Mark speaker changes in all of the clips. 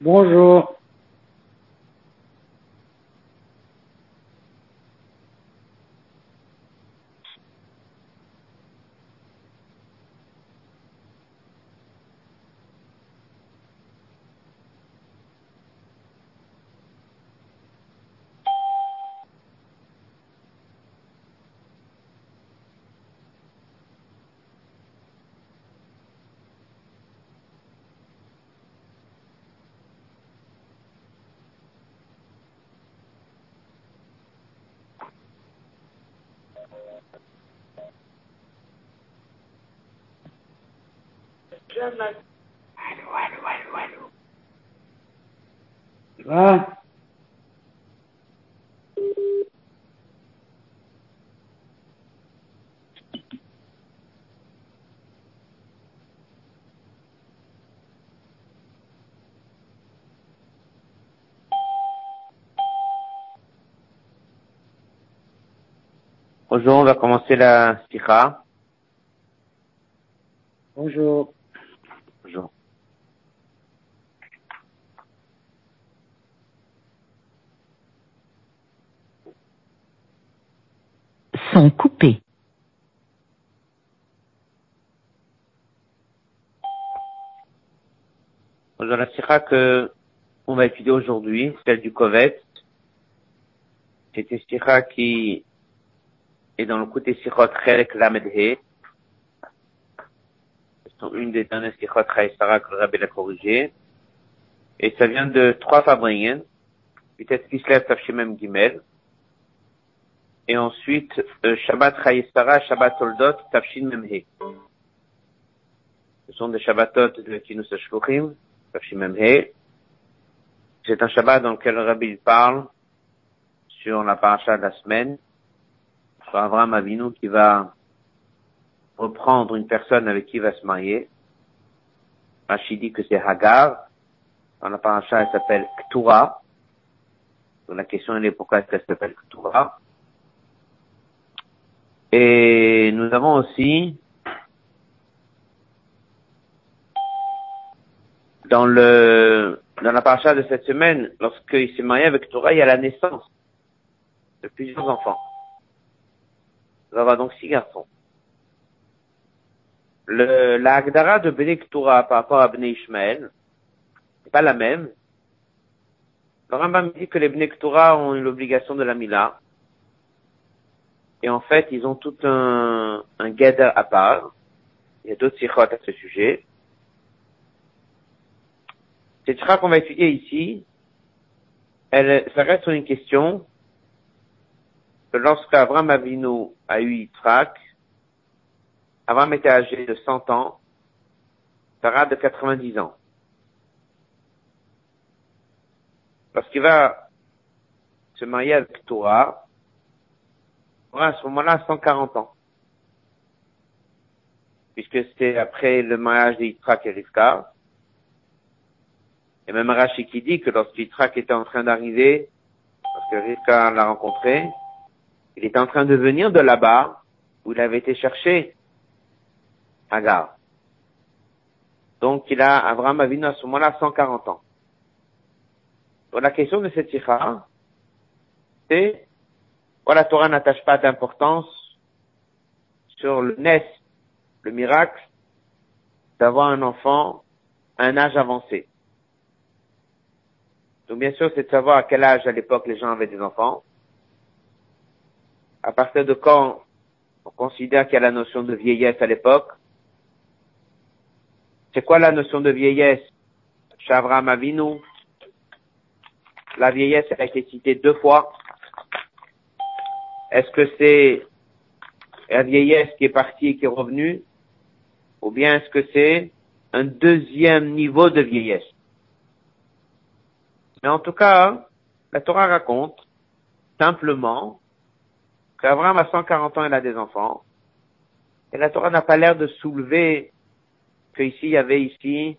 Speaker 1: Bonjour. Allô, allô, allô, allô. Tu vas
Speaker 2: Bonjour, on va commencer la sikha.
Speaker 1: Bonjour.
Speaker 3: Son coupé.
Speaker 2: Dans la sikha que on va étudier aujourd'hui, celle du Kovet, c'est une sikha qui est dans le côté sikhot Chelek Lamed He. C'est une des dernières sikhot Chaïsara que le Rabbi l'a corrigé. Et ça vient de trois fabriens. Peut-être Kislev Tafshemem Gimel. Et ensuite, euh, Shabbat Chaïsara, Shabbat Toldot, Tafshin Memhe. Ce sont des Shabbatot de Kinus Shluchim, Tafshin Memhe. C'est un Shabbat dans lequel le Rabbi parle sur la paracha de la semaine, sur Abraham Avinu qui va reprendre une personne avec qui il va se marier. Rachid dit que c'est Hagar. Dans la paracha, elle s'appelle Ktura. Donc la question elle est pourquoi est-ce qu'elle s'appelle Ktura. Et nous avons aussi dans le dans la paracha de cette semaine, lorsqu'il s'est marié avec Torah, il y a la naissance de plusieurs enfants. Va avoir donc six garçons. Le, la Agdara de Bnei Torah par rapport à Bnei Ishmael, c'est pas la même. Le Rambam dit que les Bnei Torah ont l'obligation de la Mila. Et en fait, ils ont tout un, un à part. Il y a d'autres sikhot à ce sujet. Cette sikha qu'on va étudier ici, elle, ça reste sur une question que lorsque Avram Avinu a eu Yitzhak, Avram était âgé de 100 ans, Sarah de 90 ans. Lorsqu'il va se marier avec Torah, à ce moment-là 140 ans. Puisque c'est après le mariage de Yitzhak et Rivka. Et même Rashi qui dit que lorsqu'Yitzhak était en train d'arriver, parce que Rivka l'a rencontré, il était en train de venir de là-bas, où il avait été chercher Hagar. Donc il a, Abraham Avinu à ce moment-là 140 ans. Donc la question de cette sikha, c'est, voilà, la Torah n'attache pas d'importance sur le nes, le miracle d'avoir un enfant à un âge avancé. Donc bien sûr, c'est de savoir à quel âge à l'époque les gens avaient des enfants. À partir de quand on considère qu'il y a la notion de vieillesse à l'époque. C'est quoi la notion de vieillesse? Chez Avraham Avinu La vieillesse, a été citée deux fois. Est-ce que c'est la vieillesse qui est partie et qui est revenue Ou bien est-ce que c'est un deuxième niveau de vieillesse? Mais en tout cas, la Torah raconte simplement qu'Abraham a 140 ans, il a des enfants. Et la Torah n'a pas l'air de soulever qu'ici, il y avait ici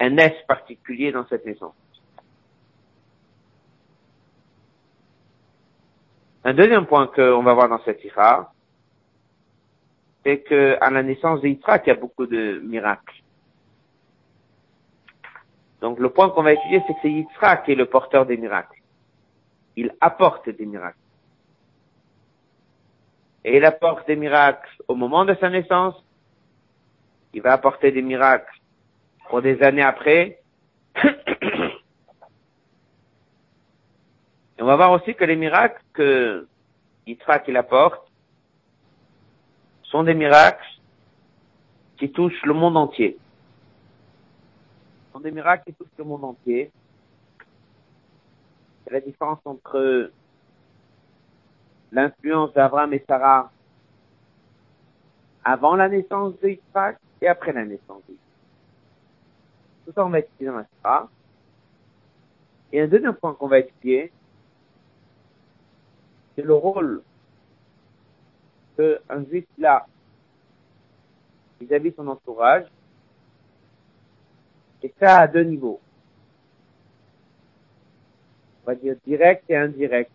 Speaker 2: un S particulier dans cette naissance. Un deuxième point qu'on va voir dans cette ira, c'est que à la naissance d'Yitzhak, il y a beaucoup de miracles. Donc le point qu'on va étudier, c'est que c'est Yitzhak qui est le porteur des miracles. Il apporte des miracles. Et il apporte des miracles au moment de sa naissance. Il va apporter des miracles pour des années après. On va voir aussi que les miracles que Yitzhak il apporte sont des miracles qui touchent le monde entier. Ce sont des miracles qui touchent le monde entier. C'est la différence entre l'influence d'Abraham et Sarah avant la naissance de Yitzhak et après la naissance de Tout ça, on va étudier dans la Sarah. Et un deuxième point qu'on va étudier, c'est le rôle qu'un juif a vis-à-vis de son entourage, et ça à deux niveaux. On va dire direct et indirect.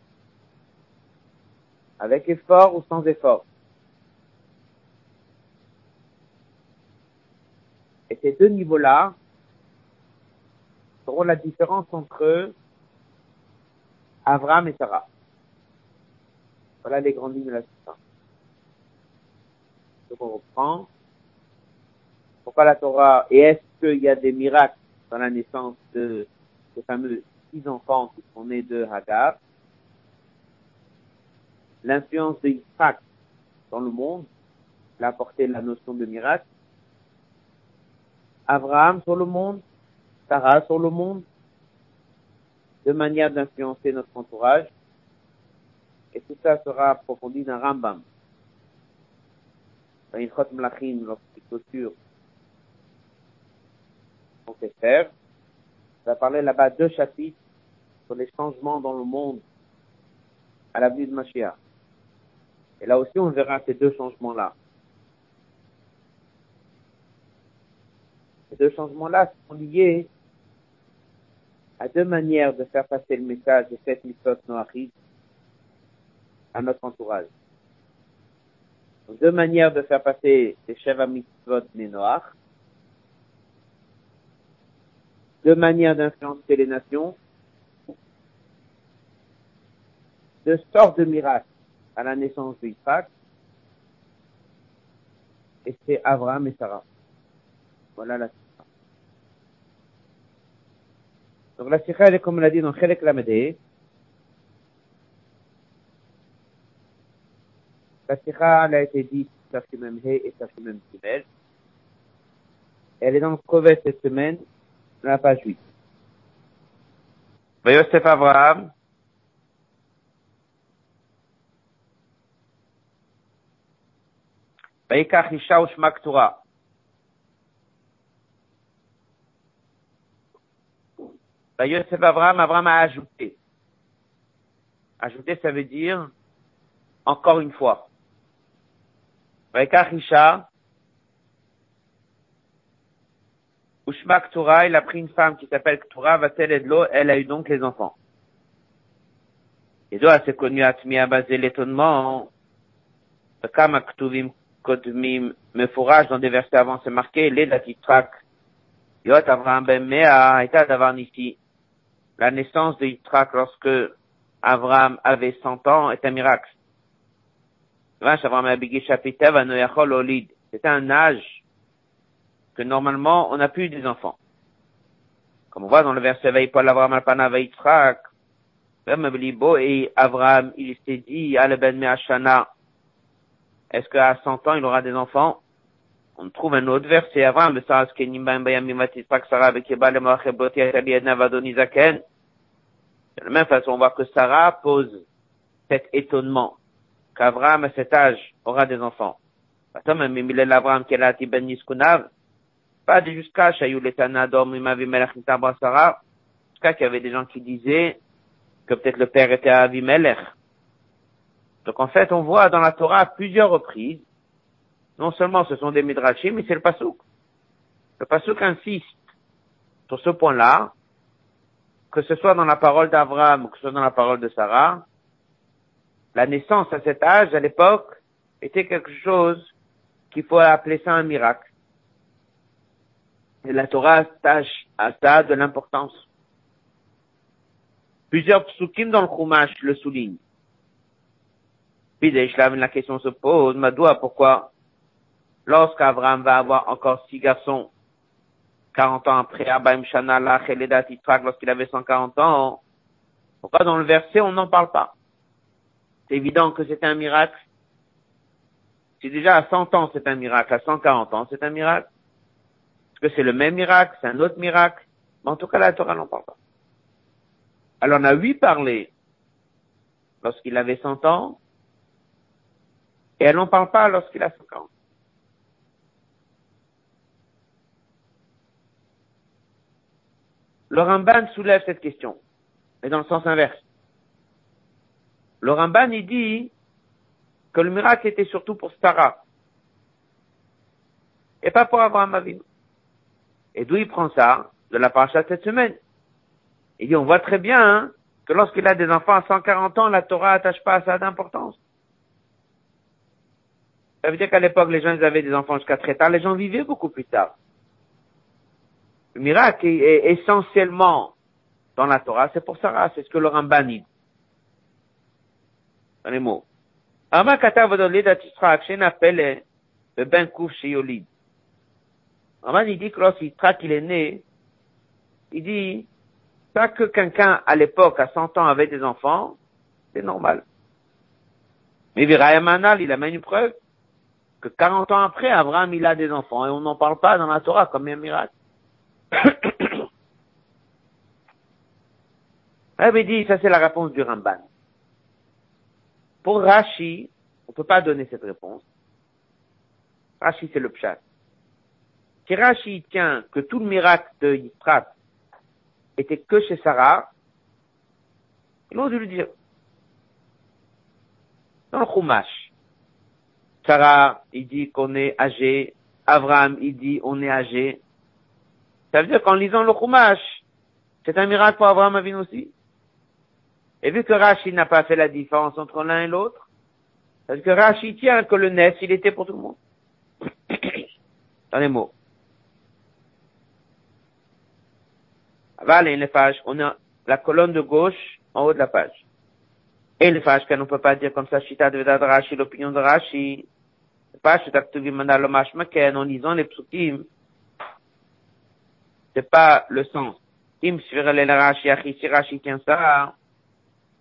Speaker 2: Avec effort ou sans effort. Et ces deux niveaux-là seront la différence entre Avram et Sarah. Voilà les grandes lignes de la Torah. Donc on reprend. Pourquoi la Torah Et est-ce qu'il y a des miracles dans la naissance de ces fameux six enfants qui sont nés de Hagar? L'influence de Yitzhak dans le monde l'a apporté la notion de miracle. Abraham sur le monde, Sarah sur le monde, de manière d'influencer notre entourage. Et tout ça sera approfondi dans Rambam. Dans Ilchot Mlachim, lorsqu'il clôture son. On va parler là-bas deux chapitres sur les changements dans le monde à l'avenue de Mashiach. Et là aussi, on verra ces deux changements-là. Ces deux changements-là sont liés à deux manières de faire passer le message de cette mitzvot noachid à notre entourage. Deux manières de faire passer ces Sheva Mitzvot Noach. Deux manières d'influencer les nations. Deux sortes de miracles à la naissance d'Isaac. Et c'est Abraham et Sarah. Voilà la sikha. Donc la sikha, elle est comme l'a dit dans Chelek Lamedeh, La sikha, elle a été dite, Tafimem He et Tafimem Gimel. Elle est donc Kovet cette semaine, dans la page 8. Vayosef Avraham. Vayikach Isha Ushma Ktura. Avraham a ajouté. Ajouter, ça veut dire encore une fois. Isha, Ushma Ktura, il a pris une femme qui s'appelle Ktura, va-t-elle Edlo, elle a eu donc les enfants. Et donc, c'est connu à Tmia basé l'étonnement, Kama Ktuvim Kodmim, me fourrage dans des versets avant, c'est marqué, les Datitrak, Yot Avraham Ben Mea, et d'avoir ici. La naissance de Yitrak lorsque Abraham avait 100 ans est un miracle. C'est un âge que normalement on n'a plus des enfants. Comme on voit dans le verset Vaïpol Avraham Alpana Vaïtrak, et Abraham, il s'est dit, Ben est-ce qu'à 100 ans il aura des enfants? On trouve un autre verset, Vadonizaken. De la même façon, on voit que Sarah pose cet étonnement qu'Abraham, à cet âge, aura des enfants. Pas jusqu'à jusqu'à qu'il y avait des gens qui disaient que peut-être le père était Avimelech. Donc en fait, on voit dans la Torah plusieurs reprises, non seulement ce sont des midrashim, mais c'est le pasouk. Le pasouk insiste sur ce point-là, que ce soit dans la parole d'Abraham ou que ce soit dans la parole de Sarah, la naissance à cet âge, à l'époque, était quelque chose qu'il faut appeler ça un miracle. Et la Torah attache à ça de l'importance. Plusieurs psukim dans le Chumash le soulignent. Puis la question se pose, Madoua, pourquoi lorsqu'Abraham va avoir encore six garçons, 40 ans après, Abaim Shana, lorsqu'il avait 140 ans, pourquoi dans le verset on n'en parle pas? C'est évident que c'est un miracle. Si déjà à 100 ans c'est un miracle, à 140 ans c'est un miracle. Est-ce que c'est le même miracle, c'est un autre miracle? Mais en tout cas la Torah n'en parle pas. Alors on a huit parlé lorsqu'il avait 100 ans, et elle n'en parle pas lorsqu'il a 50. Le Ramban soulève cette question, mais dans le sens inverse. Le Ramban, dit que le miracle était surtout pour Sarah, et pas pour Abraham Avinu. Et d'où il prend ça? De la paracha cette semaine. Il dit, on voit très bien hein, que lorsqu'il a des enfants à 140 ans, la Torah attache pas à ça d'importance. Ça veut dire qu'à l'époque, les gens avaient des enfants jusqu'à très tard, les gens vivaient beaucoup plus tard. Le miracle est, essentiellement dans la Torah, c'est pour Sarah, c'est ce que le Ramban dit. Les mots. Le ben il dit que lorsqu'Yitzhak est né, il dit, pas que quelqu'un à l'époque, à 100 ans, avait des enfants, c'est normal. Mais Virayamanal, il amène une preuve que 40 ans après, Abraham, il a des enfants et on n'en parle pas dans la Torah comme un miracle. Rabbi dit, ça c'est la réponse du Ramban. Pour Rashi, on ne peut pas donner cette réponse. Rashi, c'est le pshat. Si Rashi tient que tout le miracle de Yitzhak était que chez Sarah, ils ont dû le dire. Dans le Chumash, Sarah, il dit qu'on est âgé. Abraham, il dit on est âgé. Ça veut dire qu'en lisant le Chumash, c'est un miracle pour Abraham Avin aussi? Et vu que Rashi n'a pas fait la différence entre l'un et l'autre, parce que Rashi tient que le Nes, il était pour tout le monde. Dans les mots. Voilà les pages. On a la colonne de gauche en haut de la page. Et les pages qu'on ne peut pas dire comme ça, Shita de Rashi, l'opinion de Rashi. Pas en lisant les psukim, c'est pas le sens. Im si Rashi tient ça,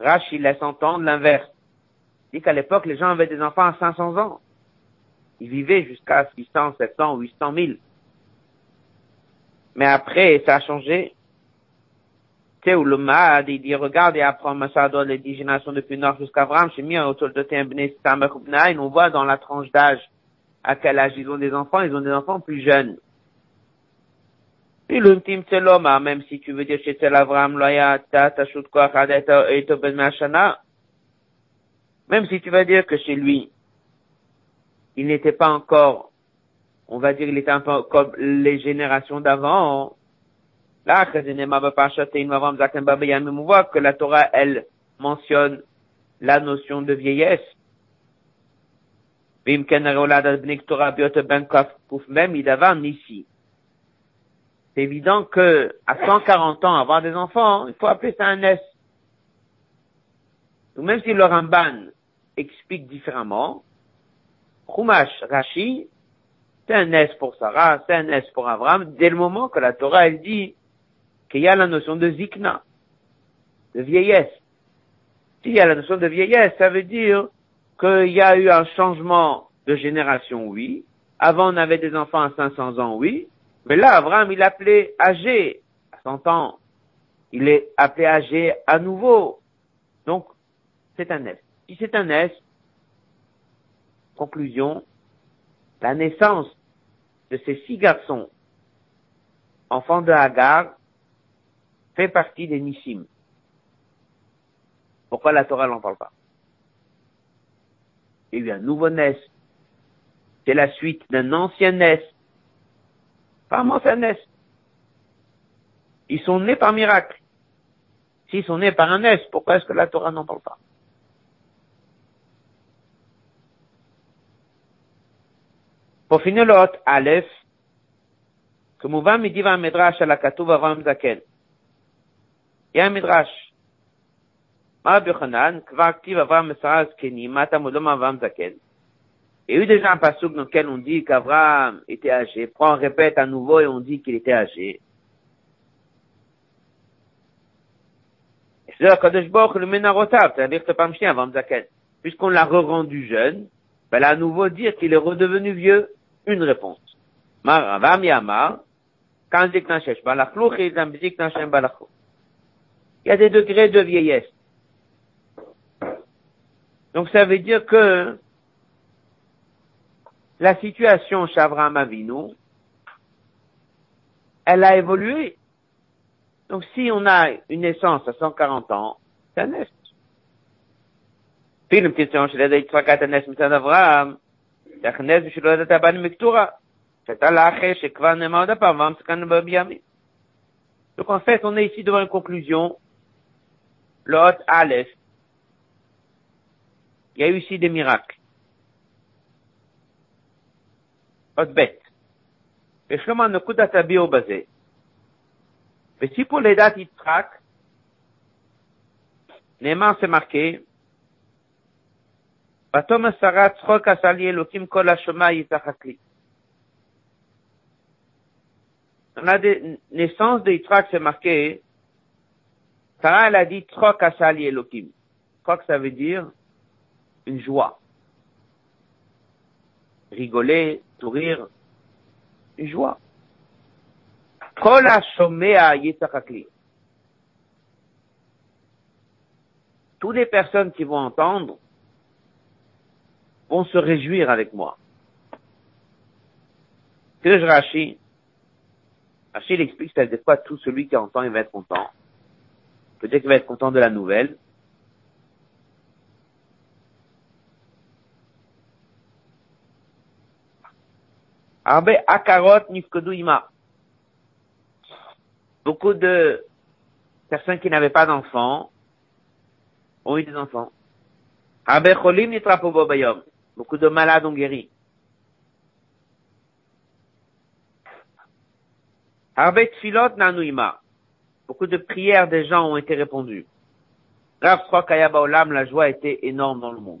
Speaker 2: Rashi laisse entendre l'inverse. Il dit qu'à l'époque, les gens avaient des enfants à 500 ans. Ils vivaient jusqu'à 600, 700, 800 000. Mais après, ça a changé où le Mahad, il dit, regarde et apprends Massador, les dix générations depuis Nord jusqu'à Avram, chez mis autour de on voit dans la tranche d'âge à quel âge ils ont des enfants, ils ont des enfants plus jeunes. C'est l'homme, hein, même si tu veux dire chez Tel Avram, Loya, Tashut et même si tu vas dire que chez lui, il n'était pas encore, on va dire, il était un peu comme les générations d'avant, Là, on voit que la Torah, elle, mentionne la notion de vieillesse. Même ici. C'est évident que, à 140 ans, avoir des enfants, il faut appeler ça un S. Donc même si le Ramban explique différemment, Chumash Rashi, c'est un S pour Sarah, c'est un S pour Abraham, dès le moment que la Torah, elle dit, qu'il y a la notion de zikna, de vieillesse. S'il y a la notion de vieillesse, ça veut dire qu'il y a eu un changement de génération, oui. Avant, on avait des enfants à 500 ans, oui. Mais là, Abraham, il appelé âgé à 100 ans. Il est appelé âgé à nouveau. Donc, c'est un S. Si c'est un S, conclusion, la naissance de ces six garçons, enfants de Hagar, fait partie des Nissim. Pourquoi la Torah n'en parle pas? Il y a eu un nouveau Nes. C'est la suite d'un ancien Nes. Pas un ancien Nes. Ils sont nés par miracle. S'ils sont nés par un Nes, pourquoi est-ce que la Torah n'en parle pas Pour finir le hot Aleph, כמובן מדיב המדרש על הכתוב אברהם זקן. יהיה המדרש, מה רבי יוחנן, כבר כתיב אברהם מסרה זקנים, מה אתה מודום אברהם זקן? Il y a eu déjà un passage dans lequel on dit qu'Abraham était âgé. Puis on répète à nouveau et on dit qu'il était âgé. Puisqu'on l'a re-rendu jeune, ben là à nouveau dire qu'il est redevenu vieux, une réponse. Il y a des degrés de vieillesse. Donc ça veut dire que la situation chez Abraham Avinu, elle a évolué. Donc si on a une naissance à 140 ans, c'est un nest. Puis une question chez les Yitzhak nest מצד אברהם, זה הכנס בשביל לא לדעת הבנים מקטורה. שהייתה לה אחרי שכבר נאמר עוד פעם, ואברהם סכן בימים. Donc en fait, on est ici devant une conclusion. Le hot Aleph. Il y a eu ici des miracles. עוד ב' בשלום הנקודת הביאו בזה. בסיפור לידת יצחק, נאמר זה marqué, ותאמר שרה צחוק עשה לי אלוקים כל השומע יצחק לי. Dans la naissance de Yitzhak, c'est marqué, Sarah, elle a dit Tzchok Asali Elohim. Tzchok, ça veut dire une joie. Rigoler, sourire, une joie. Kol Yitzhakli. Toutes les personnes qui vont entendre vont se réjouir avec moi. Que je Rashi, Rashi explique que des fois tout celui qui entend, il va être content. Peut-être qu'il va être content de la nouvelle. Arbe akarot. Beaucoup de personnes qui n'avaient pas d'enfants ont eu des enfants. Beaucoup de malades ont guéri. Beaucoup de prières des gens ont été répondues. La joie était énorme dans le monde.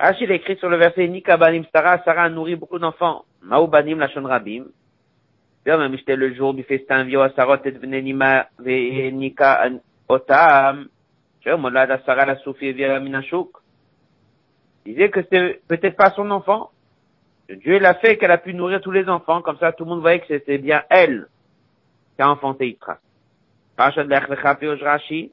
Speaker 2: Rashi il écrit sur le verset Nika banim Sarah, Sarah a nourri beaucoup d'enfants. Maou banim lachon rabim. même c'était le jour du festin vio à Sarot et venenima ve Nika otam. Molada Sarah la soufi via minashuk. disait que c'était peut-être pas son enfant. Dieu l'a fait qu'elle a pu nourrir tous les enfants, comme ça tout le monde voyait que c'était bien elle qui a enfanté Yitzhak. Parashat Lech Lecha Pirosh Rashi.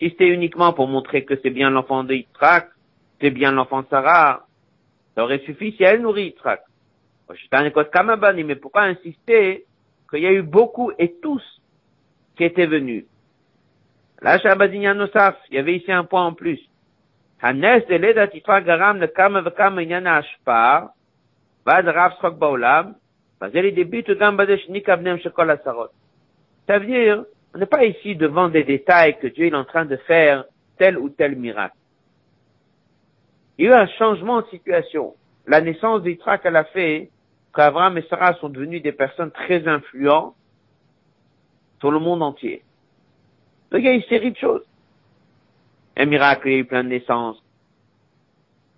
Speaker 2: Si c'était uniquement pour montrer que c'est bien l'enfant de Yitzhak, c'est bien l'enfant Sarah, ça aurait suffi si elle nourrit Yitzhak. Mais pourquoi insister qu'il y a eu beaucoup et tous qui étaient venus? Là, Nosaf, il y avait ici un point en plus. Hanes de l'Edat Garam le Kama Vekama Yana Ashpar, Vad Rav Srok Baolam, Vazel Debit Gam Badesh Nikavnem Shekol Asarot. Ça veut dire on n'est pas ici devant des détails que Dieu est en train de faire tel ou tel miracle. Il y a eu un changement de situation. La naissance d'Yitzhak, elle a fait qu'Abraham et Sarah sont devenus des personnes très influentes sur le monde entier. Donc il y a une série de choses. Un miracle, il y a eu plein de naissances.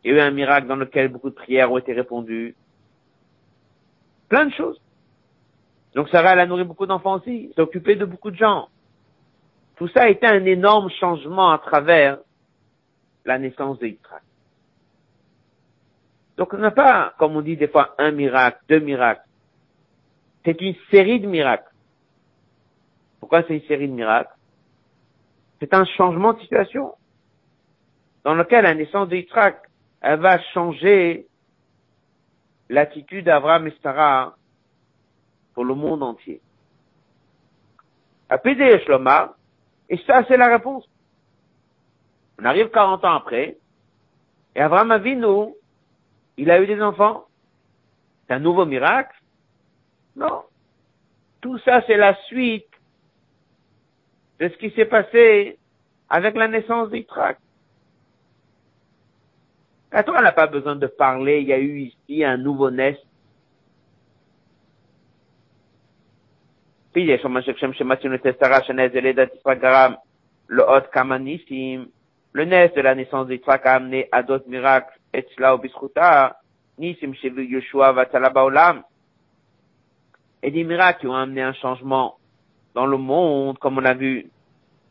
Speaker 2: Il y a eu un miracle dans lequel beaucoup de prières ont été répondues. Plein de choses. Donc Sarah, elle a nourri beaucoup d'enfants aussi, s'est occupée de beaucoup de gens. Tout ça a été un énorme changement à travers la naissance de. Donc on n'a pas, comme on dit des fois, un miracle, deux miracles. C'est une série de miracles. Pourquoi c'est une série de miracles? C'est un changement de situation dans lequel la naissance de elle va changer l'attitude d'Abraham et Sarah le monde entier. Des Shlomar, et ça c'est la réponse. On arrive 40 ans après, et Abraham Avinu, il a eu des enfants. C'est un nouveau miracle? Non. Tout ça c'est la suite de ce qui s'est passé avec la naissance d'Yitzhak. La Torah n'a pas besoin de parler, il y a eu ici un nouveau-né. Miracles, et des miracles qui ont amené un changement dans le monde, comme on a vu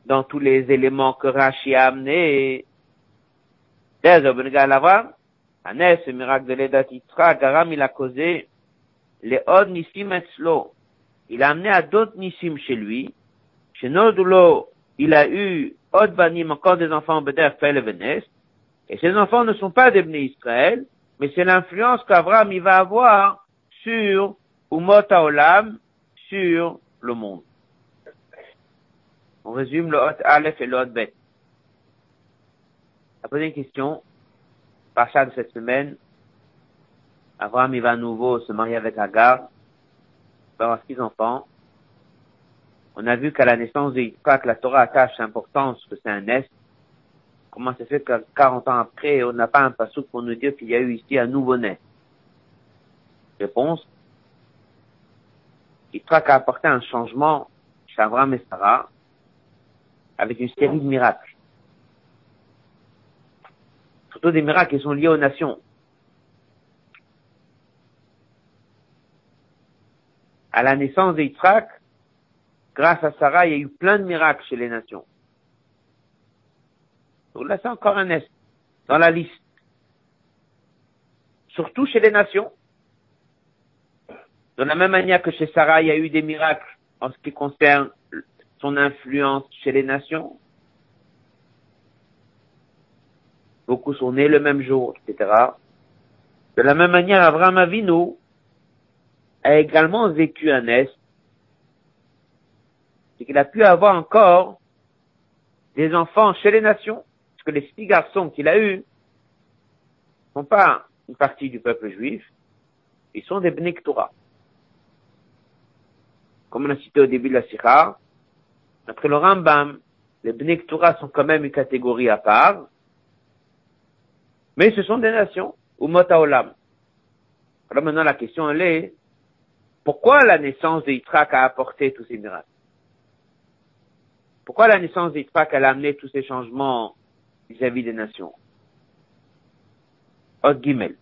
Speaker 2: dans tous les éléments que Rashi a amenés. D'ailleurs, miracle de l'Edat Garam, il a causé les Od. Il a amené à d'autres Nissim chez lui. Chez Nodulo, il a eu Od Banim, encore des enfants Beder, Fel et. Et ces enfants ne sont pas des Israël, mais c'est l'influence qu'Abraham il va avoir sur Umot Haolam, sur le monde. On résume le Hot Aleph et le Hot Bet. La première question, Pacha de cette semaine, Abraham il va à nouveau se marier avec Agar, va avoir six enfants. On a vu qu'à la naissance de Yitzhak, la Torah attache l'importance que c'est un est. Comment ça fait que 40 ans après, on n'a pas un passage pour nous dire qu'il y a eu ici un nouveau-né Réponse. Yitzhak a apporté un changement chez Abraham et Sarah avec une série de miracles. Surtout des miracles qui sont liés aux nations. À la naissance d'Yitzhak, grâce à Sarah, il y a eu plein de miracles chez les nations. Donc là, c'est encore un est dans la liste. Surtout chez les nations. De la même manière que chez Sarah, il y a eu des miracles en ce qui concerne son influence chez les nations. Beaucoup sont nés le même jour, etc. De la même manière, Abraham Avinu a également vécu un est. C'est qu'il a pu avoir encore des enfants chez les nations, parce que les six garçons qu'il a eus ne sont pas une partie du peuple juif, ils sont des Bnei Torah. Comme on a cité au début de la Sikha, après le Rambam, les Bnei Torah sont quand même une catégorie à part, mais ce sont des nations, ou Olam. Alors maintenant la question elle est, pourquoi la naissance d'Yitzhak a apporté tous ces miracles? Pourquoi la naissance d'Yitzhak a amené tous ces changements vis-à-vis des nations? Od Gimel.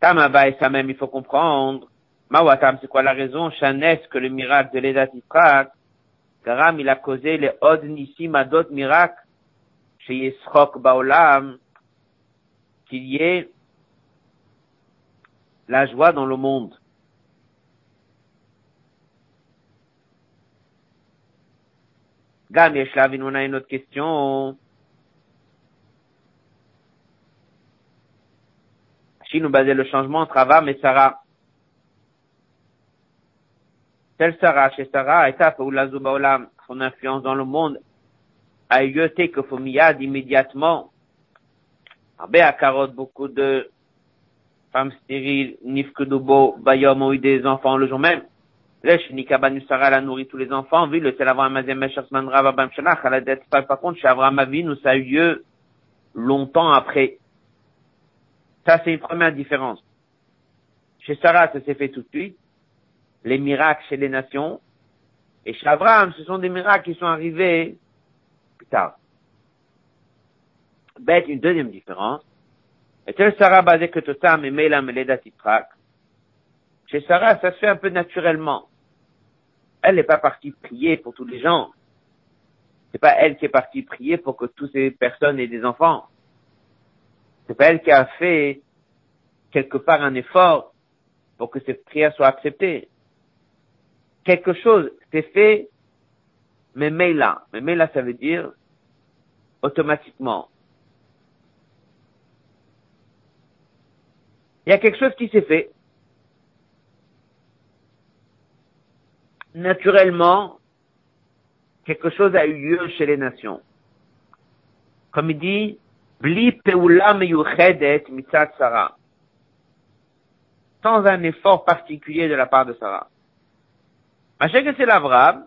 Speaker 2: Tamaba et même, il faut comprendre. Mawatam, c'est quoi la raison? Chanes, que le miracle de l'Edat Yitzhak, Garam, il a causé les Od Nissim d'autres miracles, chez Yisrok Baolam, qu'il y ait la joie dans le monde. Gam Yeshlav, on a une autre question. Si nous basons le changement entre Avam et Sarah. Telle Sarah, chez Sarah, étape où la Olam, son influence dans le monde, a eu lieu Tekofomiyad immédiatement. Abe à carotte, beaucoup de femmes stériles, Nifkedubo, Bayom ont eu des enfants le jour même. Lesh, Nikabanu Sarah, a nourri tous les enfants. Oui, le tel Avram Mazem Meshachman Rav Abam Shalach, à la dette, par contre, chez Avram Avinu, ça a eu lieu longtemps après. Ça, c'est une première différence. Chez Sarah, ça s'est fait tout de suite. Les miracles chez les nations. Et chez Abraham, ce sont des miracles qui sont arrivés plus tard. Bête, une deuxième différence. Et tel Sarah basé que Totam et Mela Meleda Titrak. Chez Sarah, ça se fait un peu naturellement. Elle n'est pas partie prier pour tous les gens. C'est pas elle qui est partie prier pour que toutes ces personnes aient des enfants. C'est pas elle qui a fait quelque part un effort pour que cette prière soit acceptée. Quelque chose s'est fait, mais là. Mais là, ça veut dire automatiquement. Il y a quelque chose qui s'est fait. Naturellement, quelque chose a eu lieu chez les nations. Comme il dit, Bli mitzat Sarah. Sans un effort particulier de la part de Sarah. que c'est l'Avraham,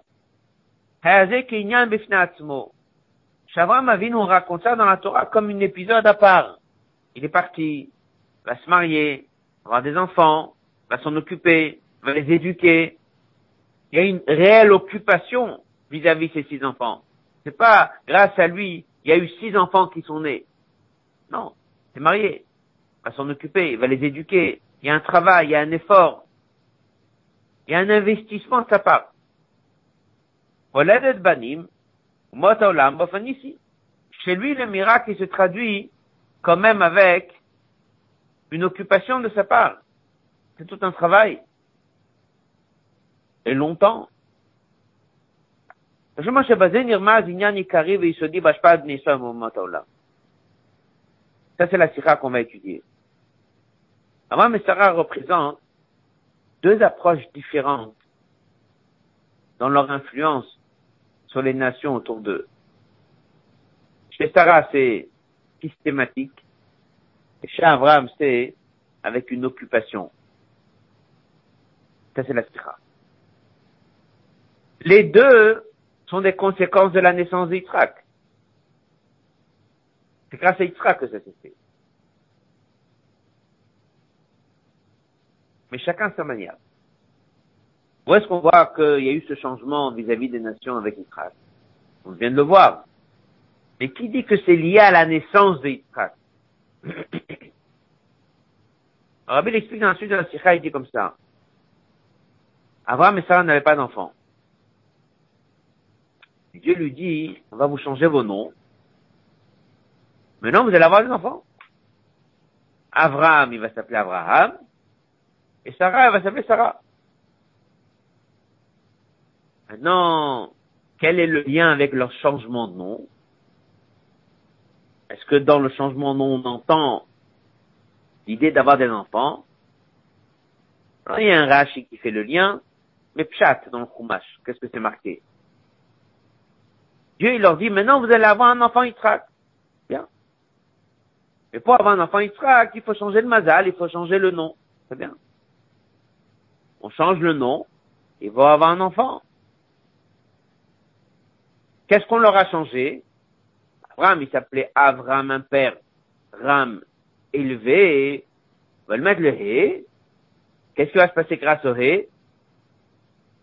Speaker 2: Shavram Avinu on raconte ça dans la Torah comme un épisode à part. Il est parti, va se marier, avoir des enfants, va s'en occuper, va les éduquer. Il y a une réelle occupation vis-à-vis de ces six enfants. C'est pas grâce à lui, il y a eu six enfants qui sont nés. Non, c'est marié, va s'en occuper, il va les éduquer. Il y a un travail, il y a un effort. Il y a un investissement de sa part. chez lui, le miracle, se traduit quand même avec une occupation de sa part. C'est tout un travail. Et longtemps. Ça, c'est la sira qu'on va étudier. Avant, Sarah représente deux approches différentes dans leur influence sur les nations autour d'eux. Chez Sarah, c'est systématique. Et chez Abraham, c'est avec une occupation. Ça, c'est la. Les deux sont des conséquences de la naissance d'Yitzhak. C'est grâce à Yitzhak que ça s'est fait. Mais chacun sa manière. Où est-ce qu'on voit qu'il y a eu ce changement vis-à-vis des nations avec Israël On vient de le voir. Mais qui dit que c'est lié à la naissance d'Israël Rabbi l'explique dans la suite de la Sikha, il dit comme ça. Abraham et Sarah n'avaient pas d'enfants. Dieu lui dit, on va vous changer vos noms. Maintenant, vous allez avoir des enfants. Abraham, il va s'appeler Abraham. Et Sarah, elle va s'appeler Sarah. Maintenant, quel est le lien avec leur changement de nom? Est-ce que dans le changement de nom, on entend l'idée d'avoir des enfants Il y a un Rashi qui fait le lien, mais Pshat dans le Chumash, qu'est-ce que c'est marqué? Dieu, il leur dit, maintenant vous allez avoir un enfant Yitzhak. Bien. Mais pour avoir un enfant Yitzhak, il faut changer le mazal, il faut changer le nom. C'est bien. On change le nom, il va avoir un enfant. Qu'est-ce qu'on leur a changé? Abraham, il s'appelait Avram, un père. Ram, élevé. On va le mettre le Hé. Qu'est-ce qui va se passer grâce au Hé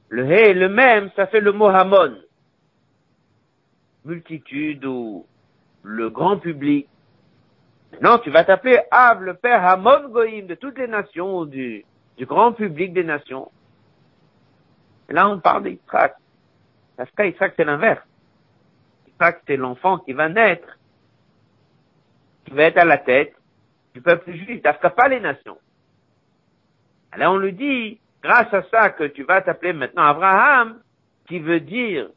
Speaker 2: Le Hé, le même, ça fait le mot Hamon. Multitude ou le grand public. Non, tu vas t'appeler Av, le père Hamon Goïm de toutes les nations, du, du grand public des nations. Et là, on parle d'Israël. Parce qu'Israël, c'est l'inverse que c'est l'enfant qui va naître, qui va être à la tête du peuple juif, t'as pas les nations. Alors on lui dit, grâce à ça que tu vas t'appeler maintenant Abraham, qui veut dire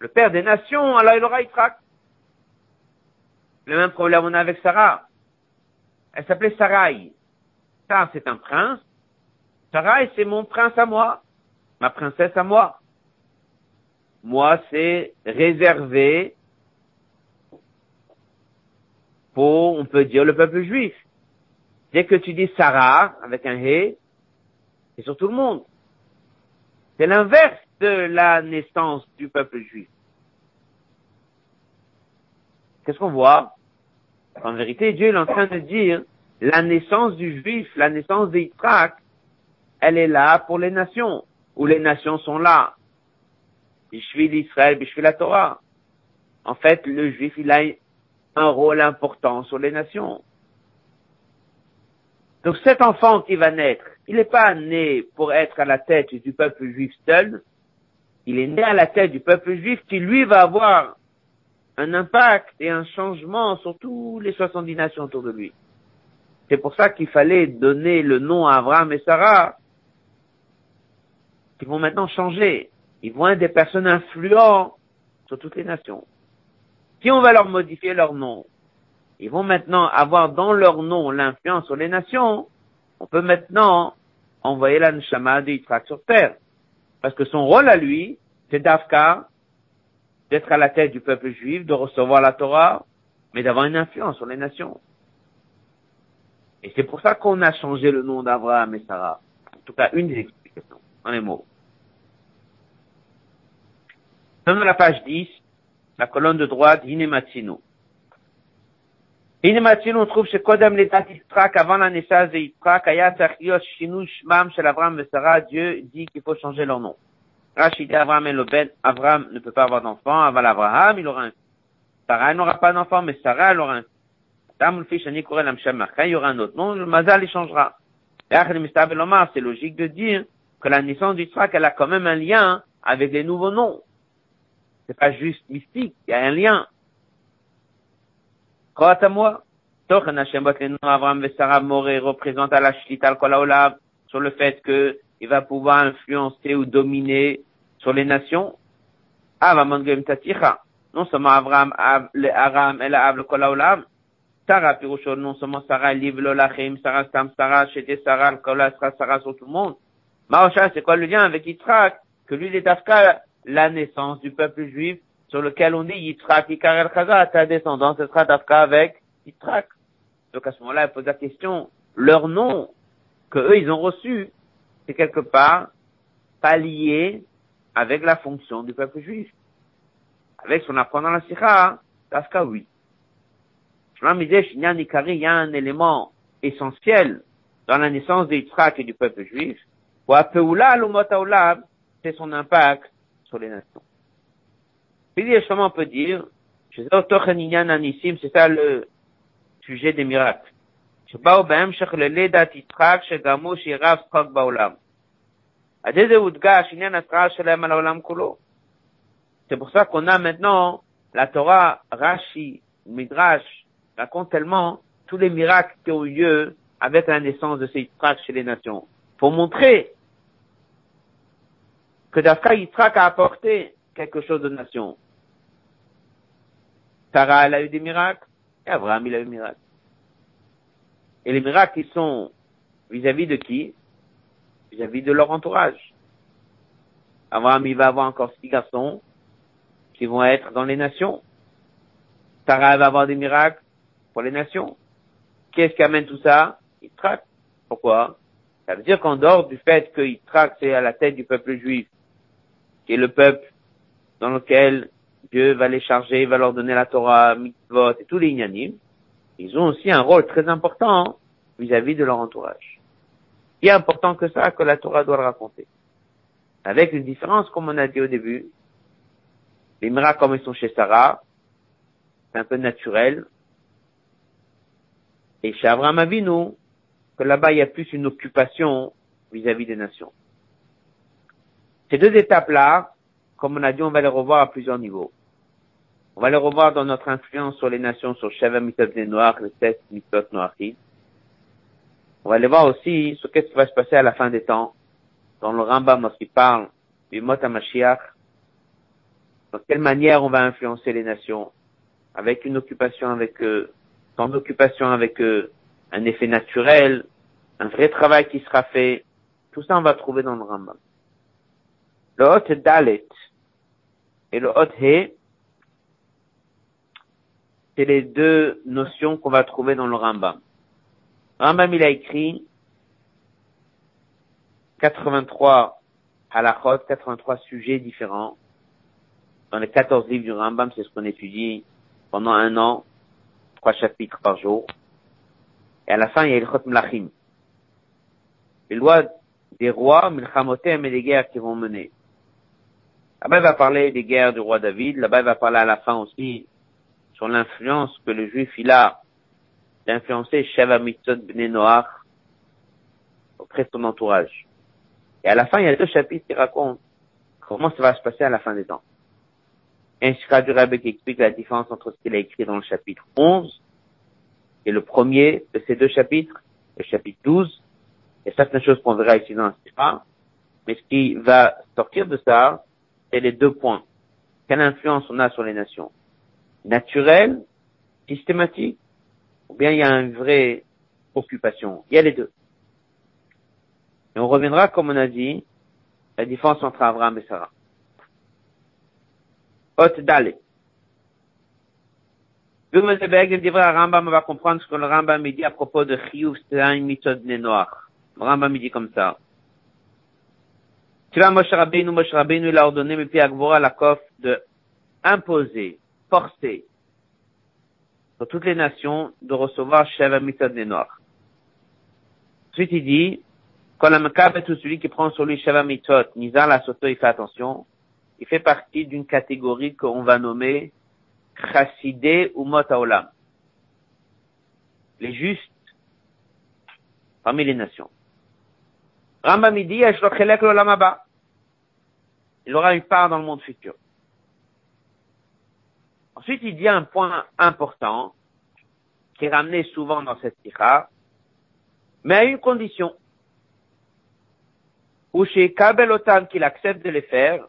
Speaker 2: le père des nations, alors il aura Yitzhak. Le même problème on a avec Sarah. Elle s'appelait Sarai. Ça, c'est un prince. Sarai, c'est mon prince à moi. Ma princesse à moi. Moi, c'est réservé on peut dire, le peuple juif. Dès que tu dis Sarah, avec un He, c'est sur tout le monde. C'est l'inverse de la naissance du peuple juif. Qu'est-ce qu'on voit? En vérité, Dieu est en train de dire, la naissance du juif, la naissance d'Israël, elle est là pour les nations, où les nations sont là. Bishvil Israël, Bishvil la Torah. En fait, le juif, il a un rôle important sur les nations. Donc cet enfant qui va naître, il n'est pas né pour être à la tête du peuple juif seul, il est né à la tête du peuple juif qui lui va avoir un impact et un changement sur tous les 70 nations autour de lui. C'est pour ça qu'il fallait donner le nom à Abraham et Sarah, qui vont maintenant changer. Ils vont être des personnes influentes sur toutes les nations. Si on va leur modifier leur nom, ils vont maintenant avoir dans leur nom l'influence sur les nations, on peut maintenant envoyer la Neshama de Yitzhak sur terre. Parce que son rôle à lui, c'est d'Afka, d'être à la tête du peuple juif, de recevoir la Torah, mais d'avoir une influence sur les nations. Et c'est pour ça qu'on a changé le nom d'Abraham et Sarah. En tout cas, une des explications, dans les mots. Dans la page 10, la colonne de droite, Hinematsino. Hinematsino, on trouve chez Kodam l'état Yitzhak, avant la naissance de Yitzhak, Ayat Achios Shinu Shmam chez Abraham et Sarah, Dieu dit qu'il faut changer leur nom. Rachid Abraham et Loben, Abraham ne peut pas avoir d'enfant, avant l'Abraham, il aura un Sarah n'aura pas d'enfant, mais Sarah, elle aura un il y aura un autre nom, le Mazal, il changera. C'est logique de dire que la naissance d'Israël, elle a quand même un lien avec les nouveaux noms. C'est pas juste mystique, il y a un lien. Croate à moi. Tochen Hashem Abraham Vesara Moré représente à la Shlita al sur le fait que il va pouvoir influencer ou dominer sur les nations. Ah, non seulement Abraham, le Aram, et la le Sarah, Piroucho, non seulement Sarah, livre l'Olachim, Sarah, Stam, Sarah, Chété, Sarah, le Kola, Sarah sur tout le monde. Maosha, c'est quoi le lien avec Yitzhak? Que lui, il est Afka, la naissance du peuple juif, sur lequel on dit Yitzhak, Ikar el Chaza, ta descendance, ce sera d'Afka avec Yitzhak. Donc à ce moment-là, il pose la question, leur nom, que eux, ils ont reçu, c'est quelque part pas lié avec la fonction du peuple juif. Avec ce qu'on apprend dans la Sikha, Tafka, oui. Il y a un élément essentiel dans la naissance d'Yitzhak et du peuple juif. C'est son impact sur les nations. Puis, on peut dire, c'est ça le sujet des miracles. C'est pour ça qu'on a maintenant la Torah, Rashi, Midrash, raconte tellement tous les miracles qui ont eu lieu avec la naissance de ces Yitzhak chez les nations. Pour montrer que Dafka Yitzhak a apporté quelque chose de nation. Sarah, elle a eu des miracles, et Abraham, il a eu des miracles. Et les miracles, ils sont vis-à-vis de qui? Vis-à-vis de leur entourage. Abraham, il va avoir encore six garçons qui vont être dans les nations. Sarah va avoir des miracles pour les nations. Qu'est-ce qui amène tout ça? Yitzhak. Pourquoi? Ça veut dire qu'en dehors du fait que Yitzhak, c'est à la tête du peuple juif, qui est le peuple dans lequel Dieu va les charger, va leur donner la Torah, mitzvot et tous les inanimes, ils ont aussi un rôle très important vis-à-vis de leur entourage. Il est important que ça, que la Torah doit le raconter. Avec une différence, comme on a dit au début, les miracles comme ils sont chez Sarah, c'est un peu naturel, et chez Abraham Avinu, que là-bas il y a plus une occupation vis-à-vis des nations. Ces deux étapes-là, comme on a dit, on va les revoir à plusieurs niveaux. On va les revoir dans notre influence sur les nations, sur Sheva des Noirs, les sept Mitzvot Noachid. On va les voir aussi sur qu'est-ce qui va se passer à la fin des temps, dans le Rambam lorsqu'il parle du Mot HaMashiach, de quelle manière on va influencer les nations, avec une occupation avec eux, sans occupation avec eux, un effet naturel, un vrai travail qui sera fait, tout ça on va trouver dans le Rambam. Le hot Dalet et le hot He, c'est les deux notions qu'on va trouver dans le Rambam. Rambam, il a écrit 83 halachot, 83 sujets différents. Dans les 14 livres du Rambam, c'est ce qu'on étudie pendant un an, trois chapitres par jour. Et à la fin, il y a le Chot Mlachim. Les lois des rois, Milchamotem et les guerres qui vont mener. Là-bas, il va parler des guerres du roi David. Là-bas, il va parler à la fin aussi sur l'influence que le juif il a d'influencer Sheva Mitzot auprès de son entourage. Et à la fin, il y a deux chapitres qui racontent comment ça va se passer à la fin des temps. Un cas du Rabbi qui explique la différence entre ce qu'il a écrit dans le chapitre 11 et le premier de ces deux chapitres, le chapitre 12, et certaines choses qu'on verra ici dans le Mais ce qui va sortir de ça, c'est les deux points. Quelle influence on a sur les nations? Naturelle, systématique, ou bien il y a une vraie occupation? Il y a les deux. Et on reviendra, comme on a dit, la différence entre Abraham et Sarah. Hot Dale. Rambam va comprendre ce que le Rambam dit à propos de Chiyuv Stein Mitzod Noir. Le Rambam dit comme ça. Vois, Moshe Rabbeinu, Moshe Rabbeinu, il a ordonné, mais puis Agvora Lakov, de imposer, forcer, sur toutes les nations, de recevoir Sheva Mitzod Noir. Ensuite, il dit, quand la Mekab est tout celui qui prend sur lui Sheva Mitzot, Nizar la Soto, il fait attention, il fait partie d'une catégorie qu'on va nommer Chassidé ou Motaolam. Les justes parmi les nations. Rambam dit, il aura une part dans le monde futur. Ensuite, il dit un point important qui est ramené souvent dans cette tira, mais à une condition. Ou chez Kabel Otan qu'il accepte de les faire,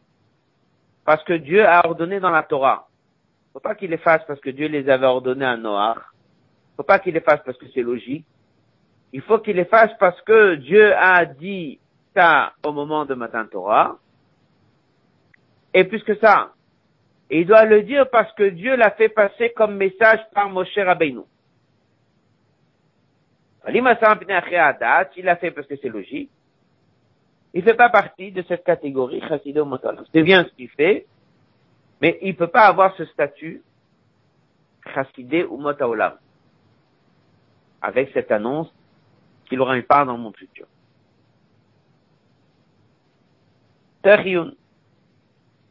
Speaker 2: parce que Dieu a ordonné dans la Torah. Faut pas qu'il les fasse parce que Dieu les avait ordonnés à Noah. Faut pas qu'il les fasse parce que c'est logique. Il faut qu'il les fasse parce que Dieu a dit ça au moment de Matin Torah. Et plus que ça, il doit le dire parce que Dieu l'a fait passer comme message par Moshe Rabbeinu. Il l'a fait parce que c'est logique. Il fait pas partie de cette catégorie chassido C'est bien ce qu'il fait, mais il peut pas avoir ce statut chassidé ou motaolam. Avec cette annonce qu'il aura une part dans mon futur.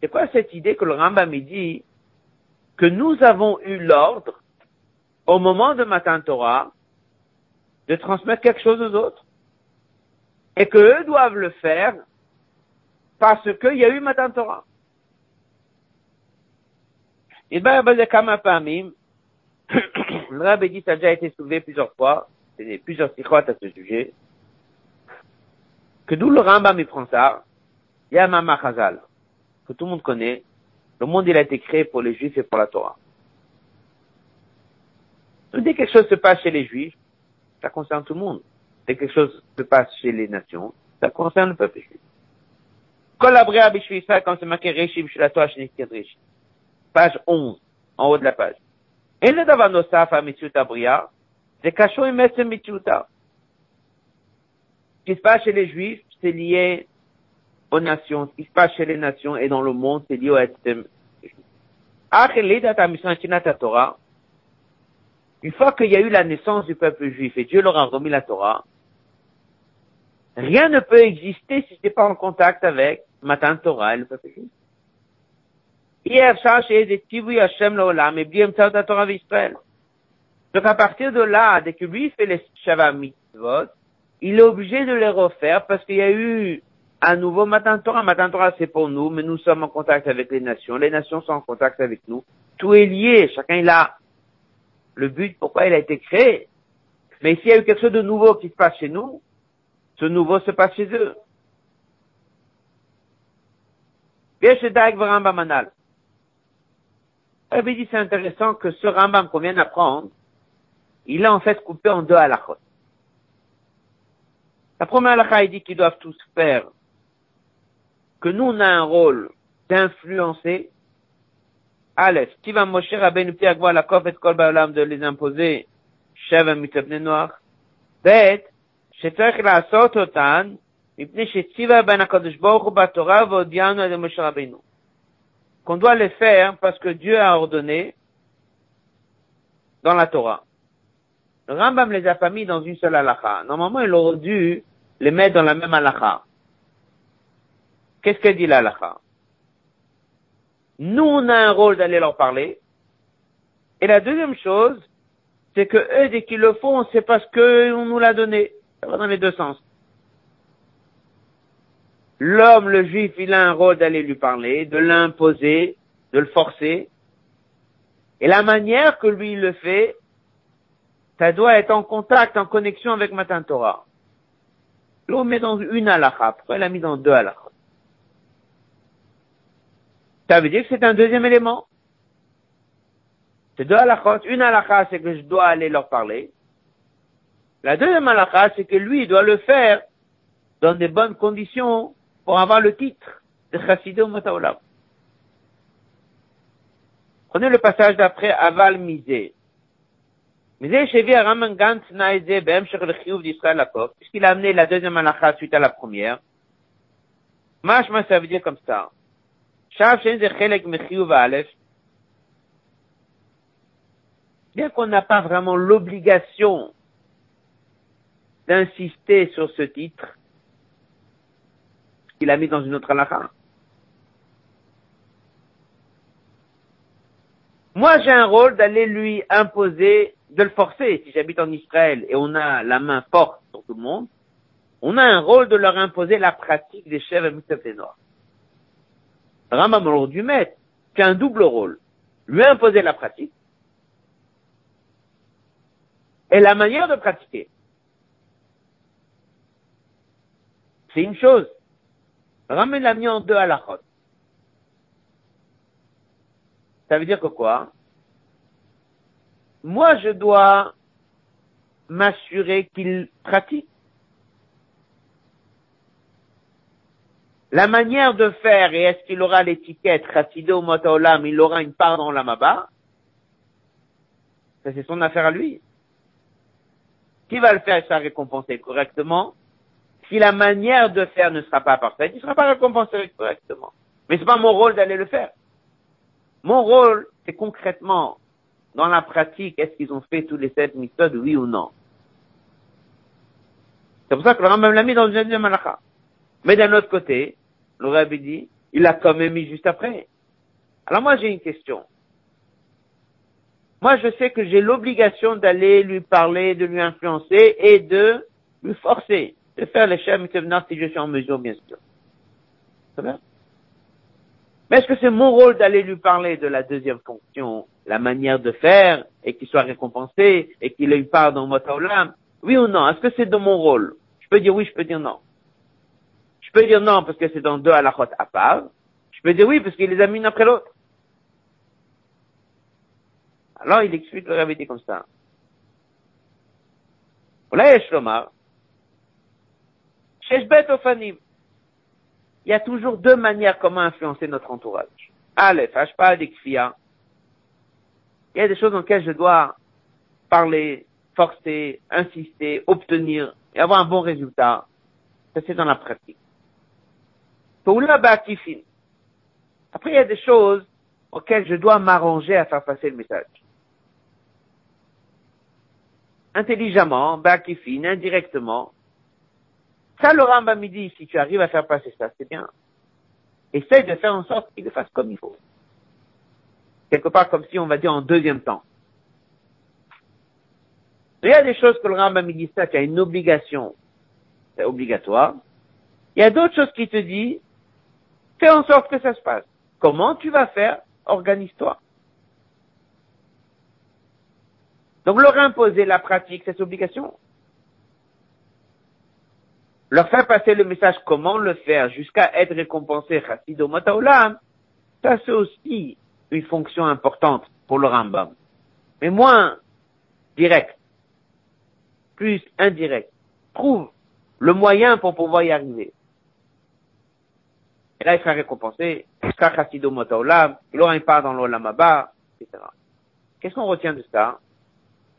Speaker 2: C'est quoi cette idée que le Rambam dit que nous avons eu l'ordre, au moment de Matan Torah, de transmettre quelque chose aux autres? Et qu'eux doivent le faire parce qu'il y a eu Matan Torah. Et ben, le Rabbi dit, ça a déjà été soulevé plusieurs fois, c'est plusieurs sikhot à ce sujet, que d'où le Rambam il prend ça, il y a Mama Chazal que tout le monde connaît. Le monde, il a été créé pour les juifs et pour la Torah. Dès que quelque chose se passe chez les juifs, ça concerne tout le monde. Dès que quelque chose se passe chez les nations, ça concerne le peuple juif. Collaborer avec Israël quand c'est marqué Reshim chez la Torah Page 11, en haut de la page. Et le Davanosaf à Mitsuta Bria, c'est Kachon et Messe Mitsuta. Ce qui se passe chez les juifs, c'est lié aux nations, ce qui se passe chez les nations et dans le monde, c'est lié au STM. Une fois qu'il y a eu la naissance du peuple juif et Dieu leur a remis la Torah, rien ne peut exister si ce n'est pas en contact avec Matan Torah et le peuple juif. Donc à partir de là, dès que lui fait les Shabbat Mitzvot, il est obligé de les refaire parce qu'il y a eu à nouveau, Matan Torah, Matan Torah c'est pour nous, mais nous sommes en contact avec les nations, les nations sont en contact avec nous. Tout est lié, chacun il a le but, pourquoi il a été créé. Mais s'il y a eu quelque chose de nouveau qui se passe chez nous, ce nouveau se passe chez eux. Rambam dit c'est intéressant que ce Rambam qu'on vient d'apprendre, il a en fait coupé en deux halachot. La première halakha, il dit qu'ils doivent tous faire que nous, on a un rôle d'influencer. Aleph, qui va Moshe Rabbeinu Piagwa la kof et kol ba'olam de les imposer, Sheva mitavne noir. Bet, שצריך לעשות אותן מפני שציווה בין הקדוש ברוך הוא בתורה והודיענו על משה רבינו. Qu'on doit les faire parce que Dieu a ordonné dans la Torah. Le Rambam les a pas mis dans une seule halakha. Normalement, il aurait dû les mettre dans la même halakha. Qu'est-ce que dit l'halakha Nous, on a un rôle d'aller leur parler. Et la deuxième chose, c'est que eux, dès qu'ils le font, c'est parce qu'on nous l'a donné. Ça va dans les deux sens. L'homme, le juif, il a un rôle d'aller lui parler, de l'imposer, de le forcer. Et la manière que lui il le fait, ça doit être en contact, en connexion avec Matan Torah. L'homme met dans une halakha. Pourquoi il a mis dans deux halakha Ça veut dire que c'est un deuxième élément. C'est deux halakhot. Une halakha, c'est que je dois aller leur parler. La deuxième halakha, c'est que lui, il doit le faire dans des bonnes conditions pour avoir le titre de Chassidé Mataolam. Prenez le passage d'après Aval Misé. Misé Chevi Raman Gantz Naïze Behem Shech le Chiyuv d'Israël Lakov, puisqu'il a amené la deuxième halakha suite à la première. Mashma, ça veut dire comme ça. Bien qu'on n'a pas vraiment l'obligation d'insister sur ce titre, qu'il a mis dans une autre halakha. Moi, j'ai un rôle d'aller lui imposer, de le forcer. Si j'habite en Israël et on a la main forte sur tout le monde, on a un rôle de leur imposer la pratique des chèvres et noirs. Rambam aurait dû mettre c'est un double rôle. Lui imposer la pratique et la manière de pratiquer. C'est une chose. Ramène l'a mis en deux halachot. Ça veut dire que quoi? Moi, je dois m'assurer qu'il pratique. La manière de faire, et est-ce qu'il aura l'étiquette Chassido Motolam, il aura une part dans l'amaba Ça, c'est son affaire à lui. Qui va le faire et sera récompensé correctement? Si la manière de faire ne sera pas parfaite, il ne sera pas récompensé correctement. Mais c'est pas mon rôle d'aller le faire. Mon rôle, c'est concrètement, dans la pratique, est-ce qu'ils ont fait tous les sept méthodes, oui ou non? C'est pour ça que le Rambam l'a mis dans le deuxième. Mais d'un autre côté, le Rabbi dit, il l'a quand même mis juste après. Alors moi, j'ai une question. Moi, je sais que j'ai l'obligation d'aller lui parler, de lui influencer et de lui forcer de faire les Shem si je suis en mesure, bien sûr. C'est bien. Mais est-ce que c'est mon rôle d'aller lui parler de la deuxième fonction, la manière de faire, et qu'il soit récompensé, et qu'il ait une part dans Motaolam Oui ou non? Est-ce que c'est de mon rôle? Je peux dire oui, je peux dire non. Je peux dire non parce que c'est dans deux halachot à part. Je peux dire oui parce qu'il les a mis l'un après l'autre. Alors il explique le réalité comme ça. Il y a toujours deux manières comment influencer notre entourage. Aleph, pas des Il y a des choses dans lesquelles je dois parler, forcer, insister, obtenir et avoir un bon résultat. Ça, c'est dans la pratique. Après, il y a des choses auxquelles je dois m'arranger à faire passer le message. Intelligemment, indirectement, ça, le Rambam dit, si tu arrives à faire passer ça, c'est bien. Essaye de faire en sorte qu'il le fasse comme il faut. Quelque part comme si on va dire en deuxième temps. Il y a des choses que le Rambam dit ça, qui a une obligation, c'est obligatoire. Il y a d'autres choses qui te disent, fais en sorte que ça se passe. Comment tu vas faire? Organise-toi. Donc leur imposer la pratique, c'est obligation. Leur faire passer le message comment le faire jusqu'à être récompensé ça c'est aussi une fonction importante pour le Rambam. Mais moins direct, plus indirect. Trouve le moyen pour pouvoir y arriver. Et là, il sera récompensé, il aura une part dans l'olam etc. Qu'est-ce qu'on retient de ça?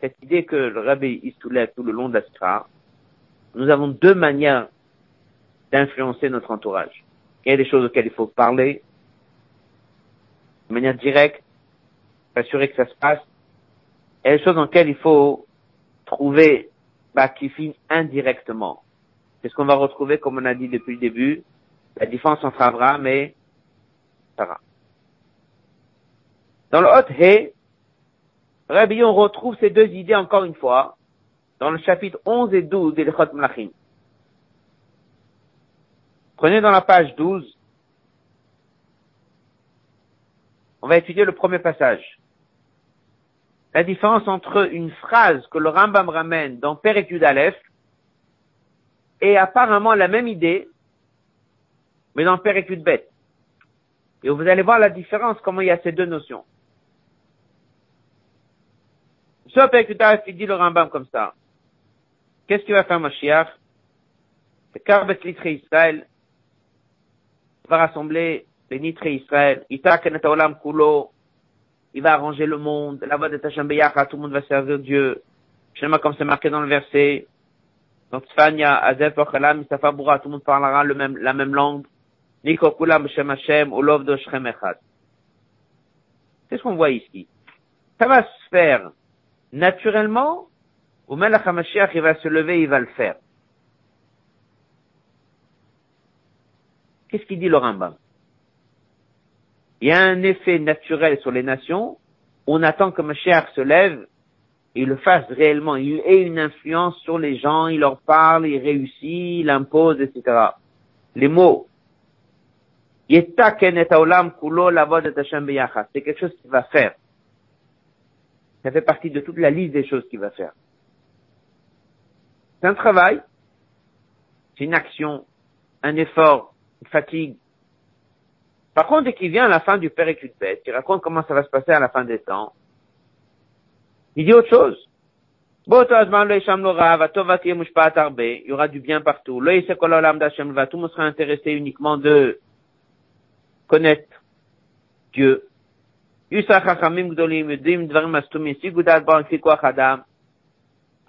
Speaker 2: Cette idée que le rabbi il soulève tout le long de la nous avons deux manières d'influencer notre entourage. Il y a des choses auxquelles il faut parler, de manière directe, s'assurer que ça se passe. Il y a des choses dans lesquelles il faut trouver bah, qui finissent indirectement. C'est ce qu'on va retrouver, comme on a dit depuis le début, la différence entre Abraham et Sarah. Dans le Hot He, Rabbi, on retrouve ces deux idées encore une fois dans le chapitre 11 et 12 de l'Echot Mlachim. Prenez dans la page 12. On va étudier le premier passage. La différence entre une phrase que le Rambam ramène dans Perekud Aleph et apparemment la même idée, mais dans Perekud Bet. Et vous allez voir la différence, comment il y a ces deux notions. Sur Perekud Aleph, il dit le Rambam comme ça. Qu'est-ce qu'il va faire Mashiach? C'est Karbet Litre Israël, va rassembler les nitrés Israël, il va arranger le monde, la voix de Tachem tout le monde va servir Dieu. Schéma comme c'est marqué dans le verset. Donc, Tzfania, Azef, Ochalam, Boura, tout le monde parlera le même, la même langue. C'est ce qu'on voit ici. Ça va se faire naturellement, ou Melech HaMashiach, il va se lever, il va le faire. Qu'est-ce qu'il dit le Rambam? Il y a un effet naturel sur les nations. On attend que Mashiach se lève et le fasse réellement. Il ait une influence sur les gens, il leur parle, il réussit, il impose, etc. Les mots. C'est quelque chose qu'il va faire. Ça fait partie de toute la liste des choses qu'il va faire. C'est un travail, c'est une action, un effort, fatigue. Par contre, dès qu'il vient à la fin du Père bête, il raconte comment ça va se passer à la fin des temps, il dit autre chose. Il y aura du bien partout. Tout le monde sera intéressé uniquement de connaître Dieu. Il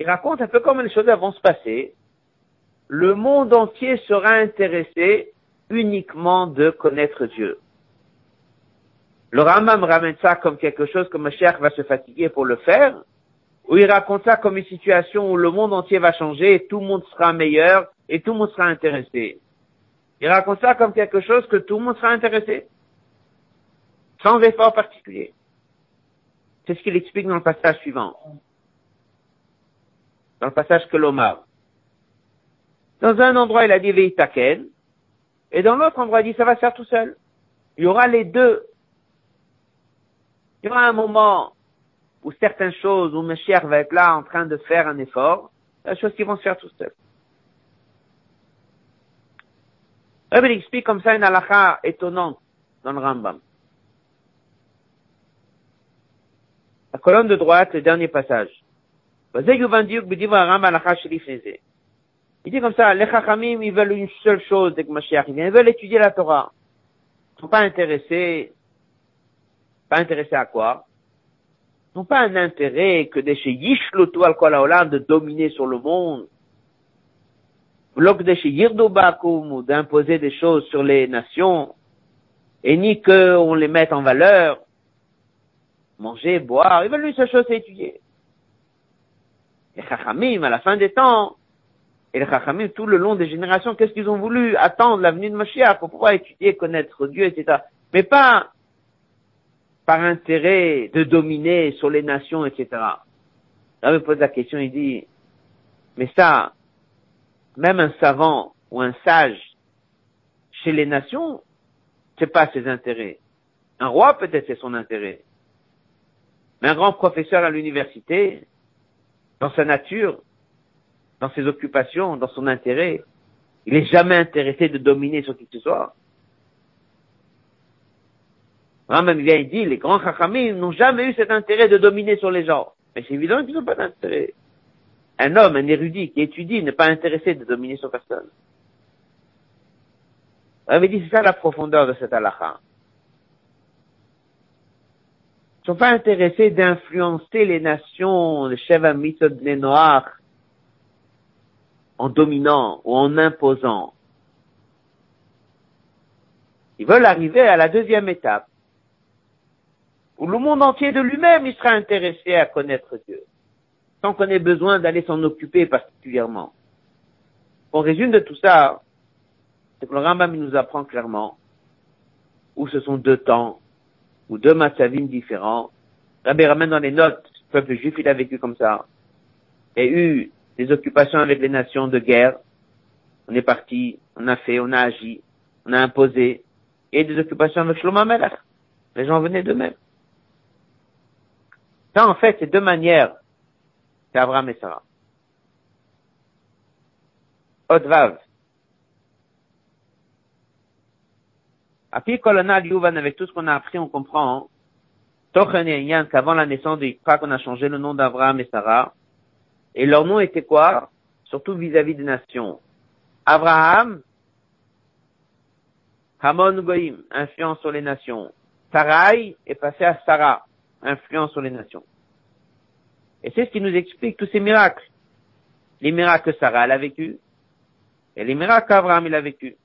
Speaker 2: raconte un peu comment les choses vont se passer. Le monde entier sera intéressé uniquement de connaître Dieu. Le Ramam ramène ça comme quelque chose que Mashiach va se fatiguer pour le faire, ou il raconte ça comme une situation où le monde entier va changer et tout le monde sera meilleur et tout le monde sera intéressé. Il raconte ça comme quelque chose que tout le monde sera intéressé, sans effort particulier. C'est ce qu'il explique dans le passage suivant. Dans le passage que l'Omar. Dans un endroit, il a dit Veitaken, et dans l'autre endroit, il dit, ça va se faire tout seul. Il y aura les deux. Il y aura un moment où certaines choses, où Meshiach va être là en train de faire un effort, la chose qui vont se faire tout seul. Rabbi explique comme ça une halakha étonnante dans le Rambam. La colonne de droite, le dernier passage. Il dit comme ça, les Chachamim, ils veulent une seule chose avec Mashiach. Ils veulent étudier la Torah. Ils sont pas intéressés, pas intéressés à quoi? Ils n'ont pas un intérêt que de chez Yishlotu al de dominer sur le monde. Yirdobakum, ou d'imposer des choses sur les nations. Et ni qu'on les mette en valeur. Manger, boire. Ils veulent une seule chose, c'est étudier. Les Chachamim, à la fin des temps, et les Chachamim, tout le long des générations, qu'est-ce qu'ils ont voulu attendre la venue de Mashiach pour pouvoir étudier, connaître Dieu, etc. Mais pas par intérêt de dominer sur les nations, etc. Là, me pose la question, il dit, mais ça, même un savant ou un sage chez les nations, c'est pas ses intérêts. Un roi, peut-être, c'est son intérêt. Mais un grand professeur à l'université, dans sa nature, dans ses occupations, dans son intérêt. Il est jamais intéressé de dominer sur qui que ce soit. Vient et dit, les grands chachamim n'ont jamais eu cet intérêt de dominer sur les gens. Mais c'est évident qu'ils n'ont pas d'intérêt. Un homme, un érudit qui étudie n'est pas intéressé de dominer sur personne. Rambam dit, c'est ça la profondeur de cette halakha. Ils ne sont pas intéressés d'influencer les nations, les chefs les noirs, en dominant ou en imposant. Ils veulent arriver à la deuxième étape, où le monde entier de lui-même il sera intéressé à connaître Dieu, sans qu'on ait besoin d'aller s'en occuper particulièrement. On résume de tout ça, c'est que le Rambam nous apprend clairement où ce sont deux temps, ou deux massavim différents. Rabbi ramène dans les notes, le peuple juif il a vécu comme ça, et eu des occupations avec les nations de guerre. On est parti, on a fait, on a agi, on a imposé, et des occupations avec Shlomo Melech. Les gens venaient d'eux-mêmes. Ça, en fait, c'est deux manières. C'est Abraham et Sarah. Odvav. Api Kolonal Yuvan, avec tout ce qu'on a appris, on comprend, Tochen et qu'avant la naissance de Yitzhak, on a changé le nom d'Abraham et Sarah. Et leur nom était quoi? Surtout vis-à-vis des nations. Abraham, Hamon Goïm, influence sur les nations. Sarai est passé à Sarah, influence sur les nations. Et c'est ce qui nous explique tous ces miracles. Les miracles que Sarah elle a vécu, et les miracles qu'Abraham il a vécu.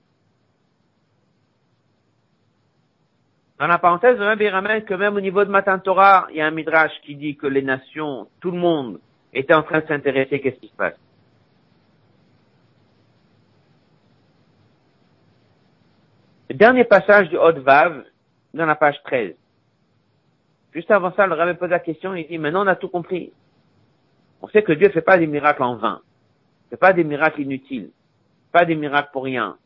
Speaker 2: Dans la parenthèse, Rabbi ramène que même au niveau de Matan Torah, il y a un midrash qui dit que les nations, tout le monde, était en train de s'intéresser qu'est-ce qui se passe? Le dernier passage du Hod Vav, dans la page 13. Juste avant ça, le Rabbi pose la question, il dit, maintenant on a tout compris. On sait que Dieu ne fait pas des miracles en vain. Fait pas des miracles inutiles. Pas des miracles pour rien.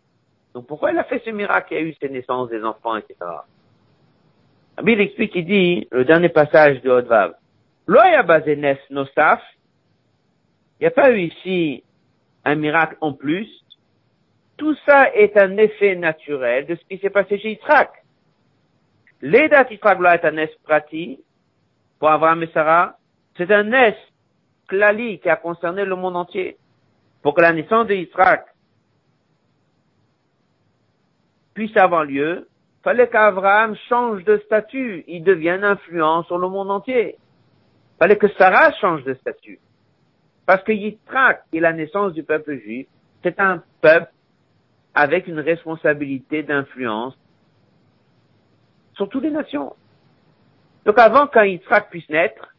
Speaker 2: Donc pourquoi il a fait ce miracle? Il y a eu ces naissances des enfants, etc. Rabbi il explique, il dit, le dernier passage du Hod Vav. Loya bazenes nosaf. Il n'y a pas eu ici un miracle en plus. Tout ça est un effet naturel de ce qui s'est passé chez Yitzhak. L'Eda Yitzhak est un es prati pour Abraham et Sarah. C'est un es klali qui a concerné le monde entier. Pour que la naissance de puisse avoir lieu, fallait qu'Abraham change de statut. Il devienne influent sur le monde entier. Fallait que Sarah change de statut. Parce que Yitzhak est la naissance du peuple juif. C'est un peuple avec une responsabilité d'influence sur toutes les nations. Donc avant qu'un puisse naître,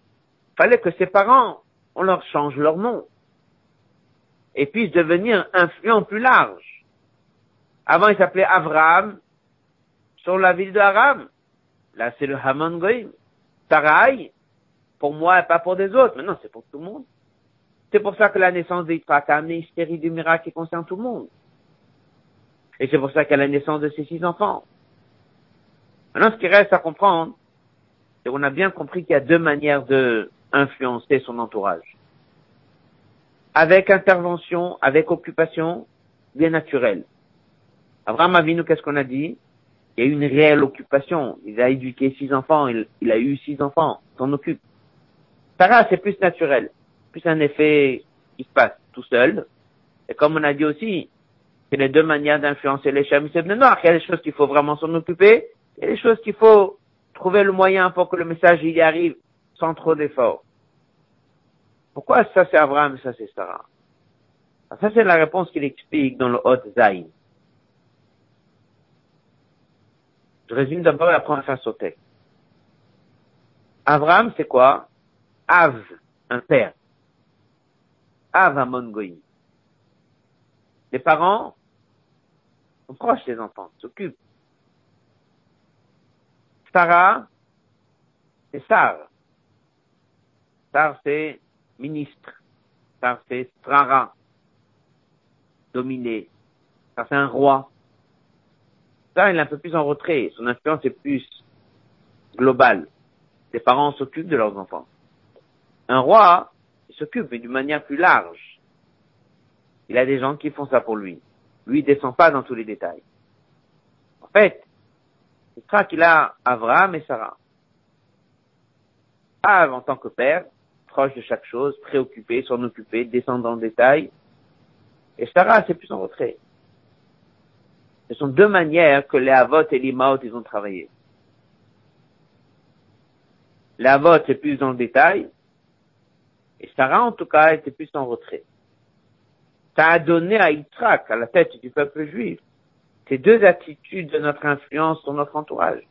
Speaker 2: fallait que ses parents, on leur change leur nom et puissent devenir influents plus large. Avant, il s'appelait Avraham sur la ville d'Aram. Là, c'est le Haman Goïm. Sarai, pour moi et pas pour des autres. Mais non, c'est pour tout le monde. C'est pour ça que la naissance d'Yitzhak a amené une série de miracles qui concernent tout le monde. Et c'est pour ça qu'à la naissance de ses six enfants. Maintenant, ce qui reste à comprendre, c'est qu'on a bien compris qu'il y a deux manières de influencer son entourage. Avec intervention, avec occupation, bien naturelle. Abraham Avinu, qu'est-ce qu'on a dit? Il y a eu une réelle occupation. Il a éduqué six enfants, il, a eu six enfants, s'en occupe. Sarah, c'est plus naturel, plus un effet qui se passe tout seul. Et comme on a dit aussi, c'est les deux manières d'influencer les chamis de noir. Il y a des choses qu'il faut vraiment s'en occuper, il y a des choses qu'il faut trouver le moyen pour que le message y arrive sans trop d'efforts. Pourquoi ça c'est Abraham et ça c'est Sarah? Ça c'est la réponse qu'il explique dans le Hot Zayn. Je résume d'abord et après on faire sauter. Abraham c'est quoi? Av, un père. Av Amon Goïm. Les parents sont proches des enfants, s'occupent. Sarah, c'est Sar. Sar, c'est ministre. Sar, c'est Strara. Dominé. Sar, c'est un roi. Sar, il est un peu plus en retrait. Son influence est plus globale. Les parents s'occupent de leurs enfants. Un roi, s'occupe, mais d'une manière plus large. Il a des gens qui font ça pour lui. Lui, il descend pas dans tous les détails. En fait, il sera qu'il a Abraham et Sarah. Av, en tant que père, proche de chaque chose, préoccupé, s'en occuper, descendre dans le détail. Et Sarah, c'est plus en retrait. Ce sont deux manières que les Avot et l'Imaot, ils ont travaillé. Les Avot, c'est plus dans le détail. Et Sarah, en tout cas, était plus en retrait. Ça a donné à Yitzhak, à la tête du peuple juif, ces deux attitudes de notre influence sur notre entourage.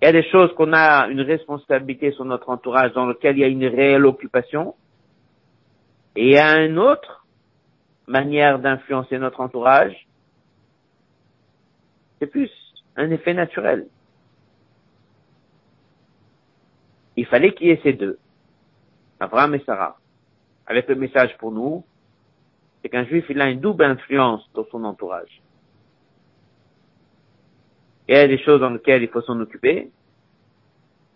Speaker 2: Il y a des choses qu'on a une responsabilité sur notre entourage dans lequel il y a une réelle occupation. Et il y a une autre manière d'influencer notre entourage. C'est plus un effet naturel. Il fallait qu'il y ait ces deux. Abraham et Sarah. Avec le message pour nous, c'est qu'un juif, il a une double influence dans son entourage. Il y a des choses dans lesquelles il faut s'en occuper.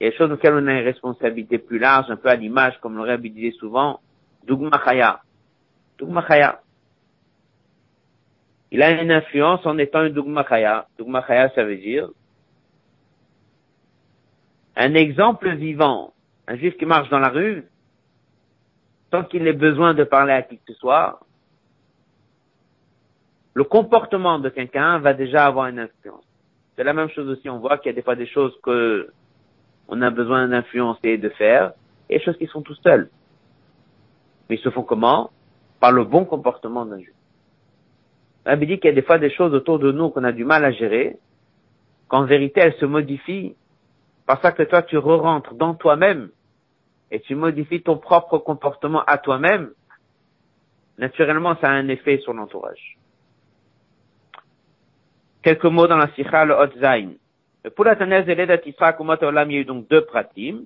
Speaker 2: Il y a des choses dans lesquelles on a une responsabilité plus large, un peu à l'image, comme le Rabbi disait souvent, Dugma Chaya. Dugma Chaya. Il a une influence en étant un Dugma Chaya. Dugma Chaya, ça veut dire un exemple vivant. Un juif qui marche dans la rue, sans qu'il ait besoin de parler à qui que ce soit, le comportement de quelqu'un va déjà avoir une influence. C'est la même chose aussi, on voit qu'il y a des fois des choses que on a besoin d'influencer et de faire, et des choses qui sont tout seuls. Mais ils se font comment? Par le bon comportement d'un juif. Rabbi dit qu'il y a des fois des choses autour de nous qu'on a du mal à gérer, qu'en vérité elles se modifient parce que toi tu re-rentres dans toi-même et tu modifies ton propre comportement à toi-même, naturellement ça a un effet sur l'entourage. Quelques mots dans la Sikha, le Hotzain. Pour la Tanez et l'Edat Yitzhak, il y a eu donc deux pratim.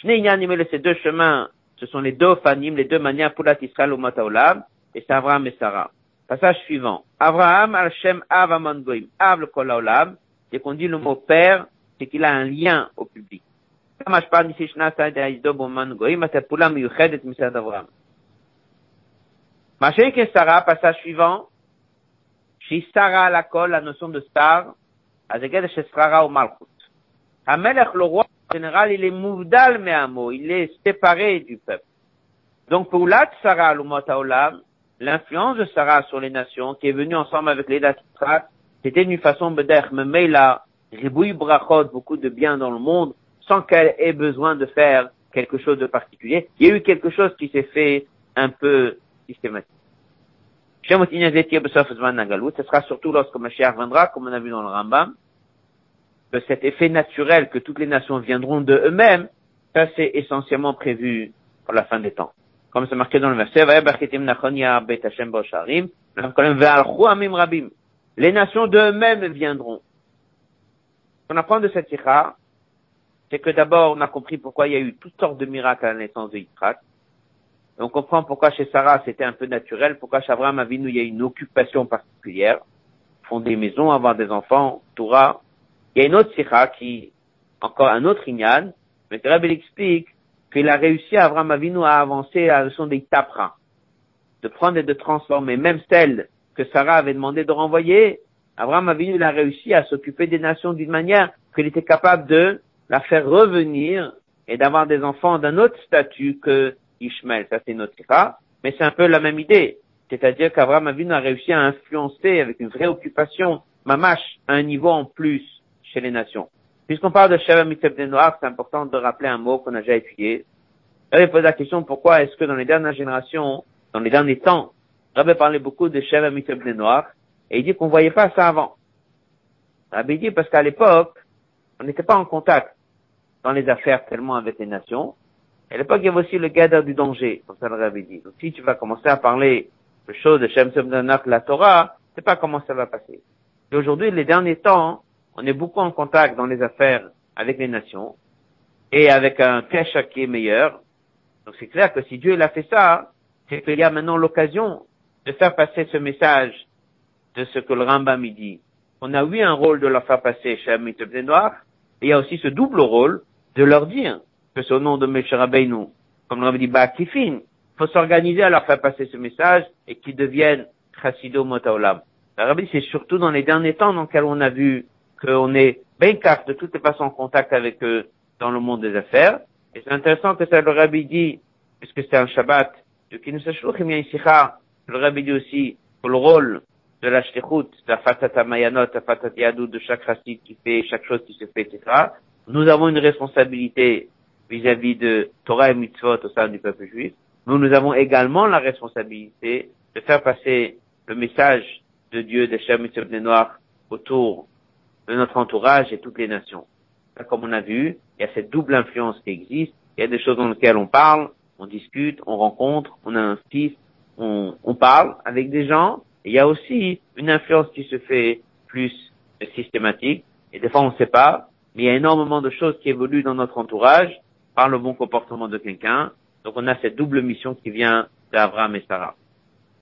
Speaker 2: Shnei les ces deux chemins, ce sont les deux fanim, les deux manières pour la Tisrael au Olam, et c'est Avraham et Sarah. Passage suivant. Avraham, Al-Shem, Av, Amangoim, Av, le Kol Olam. Qu'on dit le mot père, c'est qu'il a un lien au public. Mashenke Sarah, passage suivant chez Sarah la la notion de star, à Zeged chez Srara ou Malchut. Hamelech, le roi, en général, il est mouvdal me'amo, il est séparé du peuple. Donc, pour l'at Sarah, l'umotaolam, l'influence de Sarah sur les nations, qui est venue ensemble avec les Datitrat, c'était d'une façon bedech, mais là, ribouille brachot, beaucoup de bien dans le monde, sans qu'elle ait besoin de faire quelque chose de particulier. Il y a eu quelque chose qui s'est fait un peu systématique. Ce sera surtout lorsque Mashiach viendra, comme on a vu dans le Rambam, que cet effet naturel que toutes les nations viendront de eux-mêmes, ça c'est essentiellement prévu pour la fin des temps. Comme c'est marqué dans le verset, les nations d'eux-mêmes viendront. On apprend de cette sikha, c'est que d'abord on a compris pourquoi il y a eu toutes sortes de miracles à la naissance de Yitzhak. On comprend pourquoi chez Sarah c'était un peu naturel, pourquoi chez Abraham Avinu il y a une occupation particulière, fonder des maisons, avoir des enfants, Torah. Il y a une autre sikha qui, encore un autre ignan, mais Rabbi explique qu'il a réussi Abraham Avinu à avancer à la leçon des tapras, de prendre et de transformer, même celle que Sarah avait demandé de renvoyer, Abraham Avinu il a réussi à s'occuper des nations d'une manière qu'il était capable de la faire revenir et d'avoir des enfants d'un autre statut que Ishmael. Ça, c'est notre cas. Mais c'est un peu la même idée. C'est-à-dire qu'Abraham Avinu a réussi à influencer avec une vraie occupation, mamash, à un niveau en plus chez les nations. Puisqu'on parle de Sheva Mitzvah des Noirs, c'est important de rappeler un mot qu'on a déjà étudié. J'avais posé la question pourquoi est-ce que dans les dernières générations, dans les derniers temps, Rabbi parlait beaucoup de Sheva Mitzvah des Noirs, et il dit qu'on voyait pas ça avant. Rabbi dit parce qu'à l'époque, on n'était pas en contact dans les affaires tellement avec les nations. À l'époque, il y avait aussi le gather du danger, comme ça le Rabbi dit. Donc si tu vas commencer à parler de choses de Shem la Torah, c'est pas comment ça va passer. Et aujourd'hui, les derniers temps, on est beaucoup en contact dans les affaires avec les nations et avec un kesha qui est meilleur. Donc c'est clair que si Dieu l'a fait ça, c'est qu'il y a maintenant l'occasion de faire passer ce message de ce que le Rambam dit. On a eu un rôle de leur faire passer chez Amit Noir, et il y a aussi ce double rôle de leur dire que c'est au nom de Meshach comme le Rabbi dit, bah, Kifin, faut s'organiser à leur faire passer ce message et qu'ils deviennent chassido motaolam. Le Rabbi, c'est surtout dans les derniers temps dans lesquels on a vu qu'on est bien carte de toutes les façons en contact avec eux dans le monde des affaires. Et c'est intéressant que ça, le Rabbi dit, puisque c'est un Shabbat, de le Rabbi dit aussi, pour le rôle de la shlichut, la fatata mayanot, la fatata yadou, de chaque racine qui fait, chaque chose qui se fait, etc. Nous avons une responsabilité vis-à-vis de Torah et mitzvot au sein du peuple juif. Nous, nous avons également la responsabilité de faire passer le message de Dieu, des chers des noirs, autour de notre entourage et toutes les nations. Comme on a vu, il y a cette double influence qui existe. Il y a des choses dans lesquelles on parle, on discute, on rencontre, on a un fils, on, on parle avec des gens. il y a aussi une influence qui se fait plus systématique. Et des fois, on ne sait pas. Mais il y a énormément de choses qui évoluent dans notre entourage par le bon comportement de quelqu'un. Donc, on a cette double mission qui vient d'Abraham et Sarah.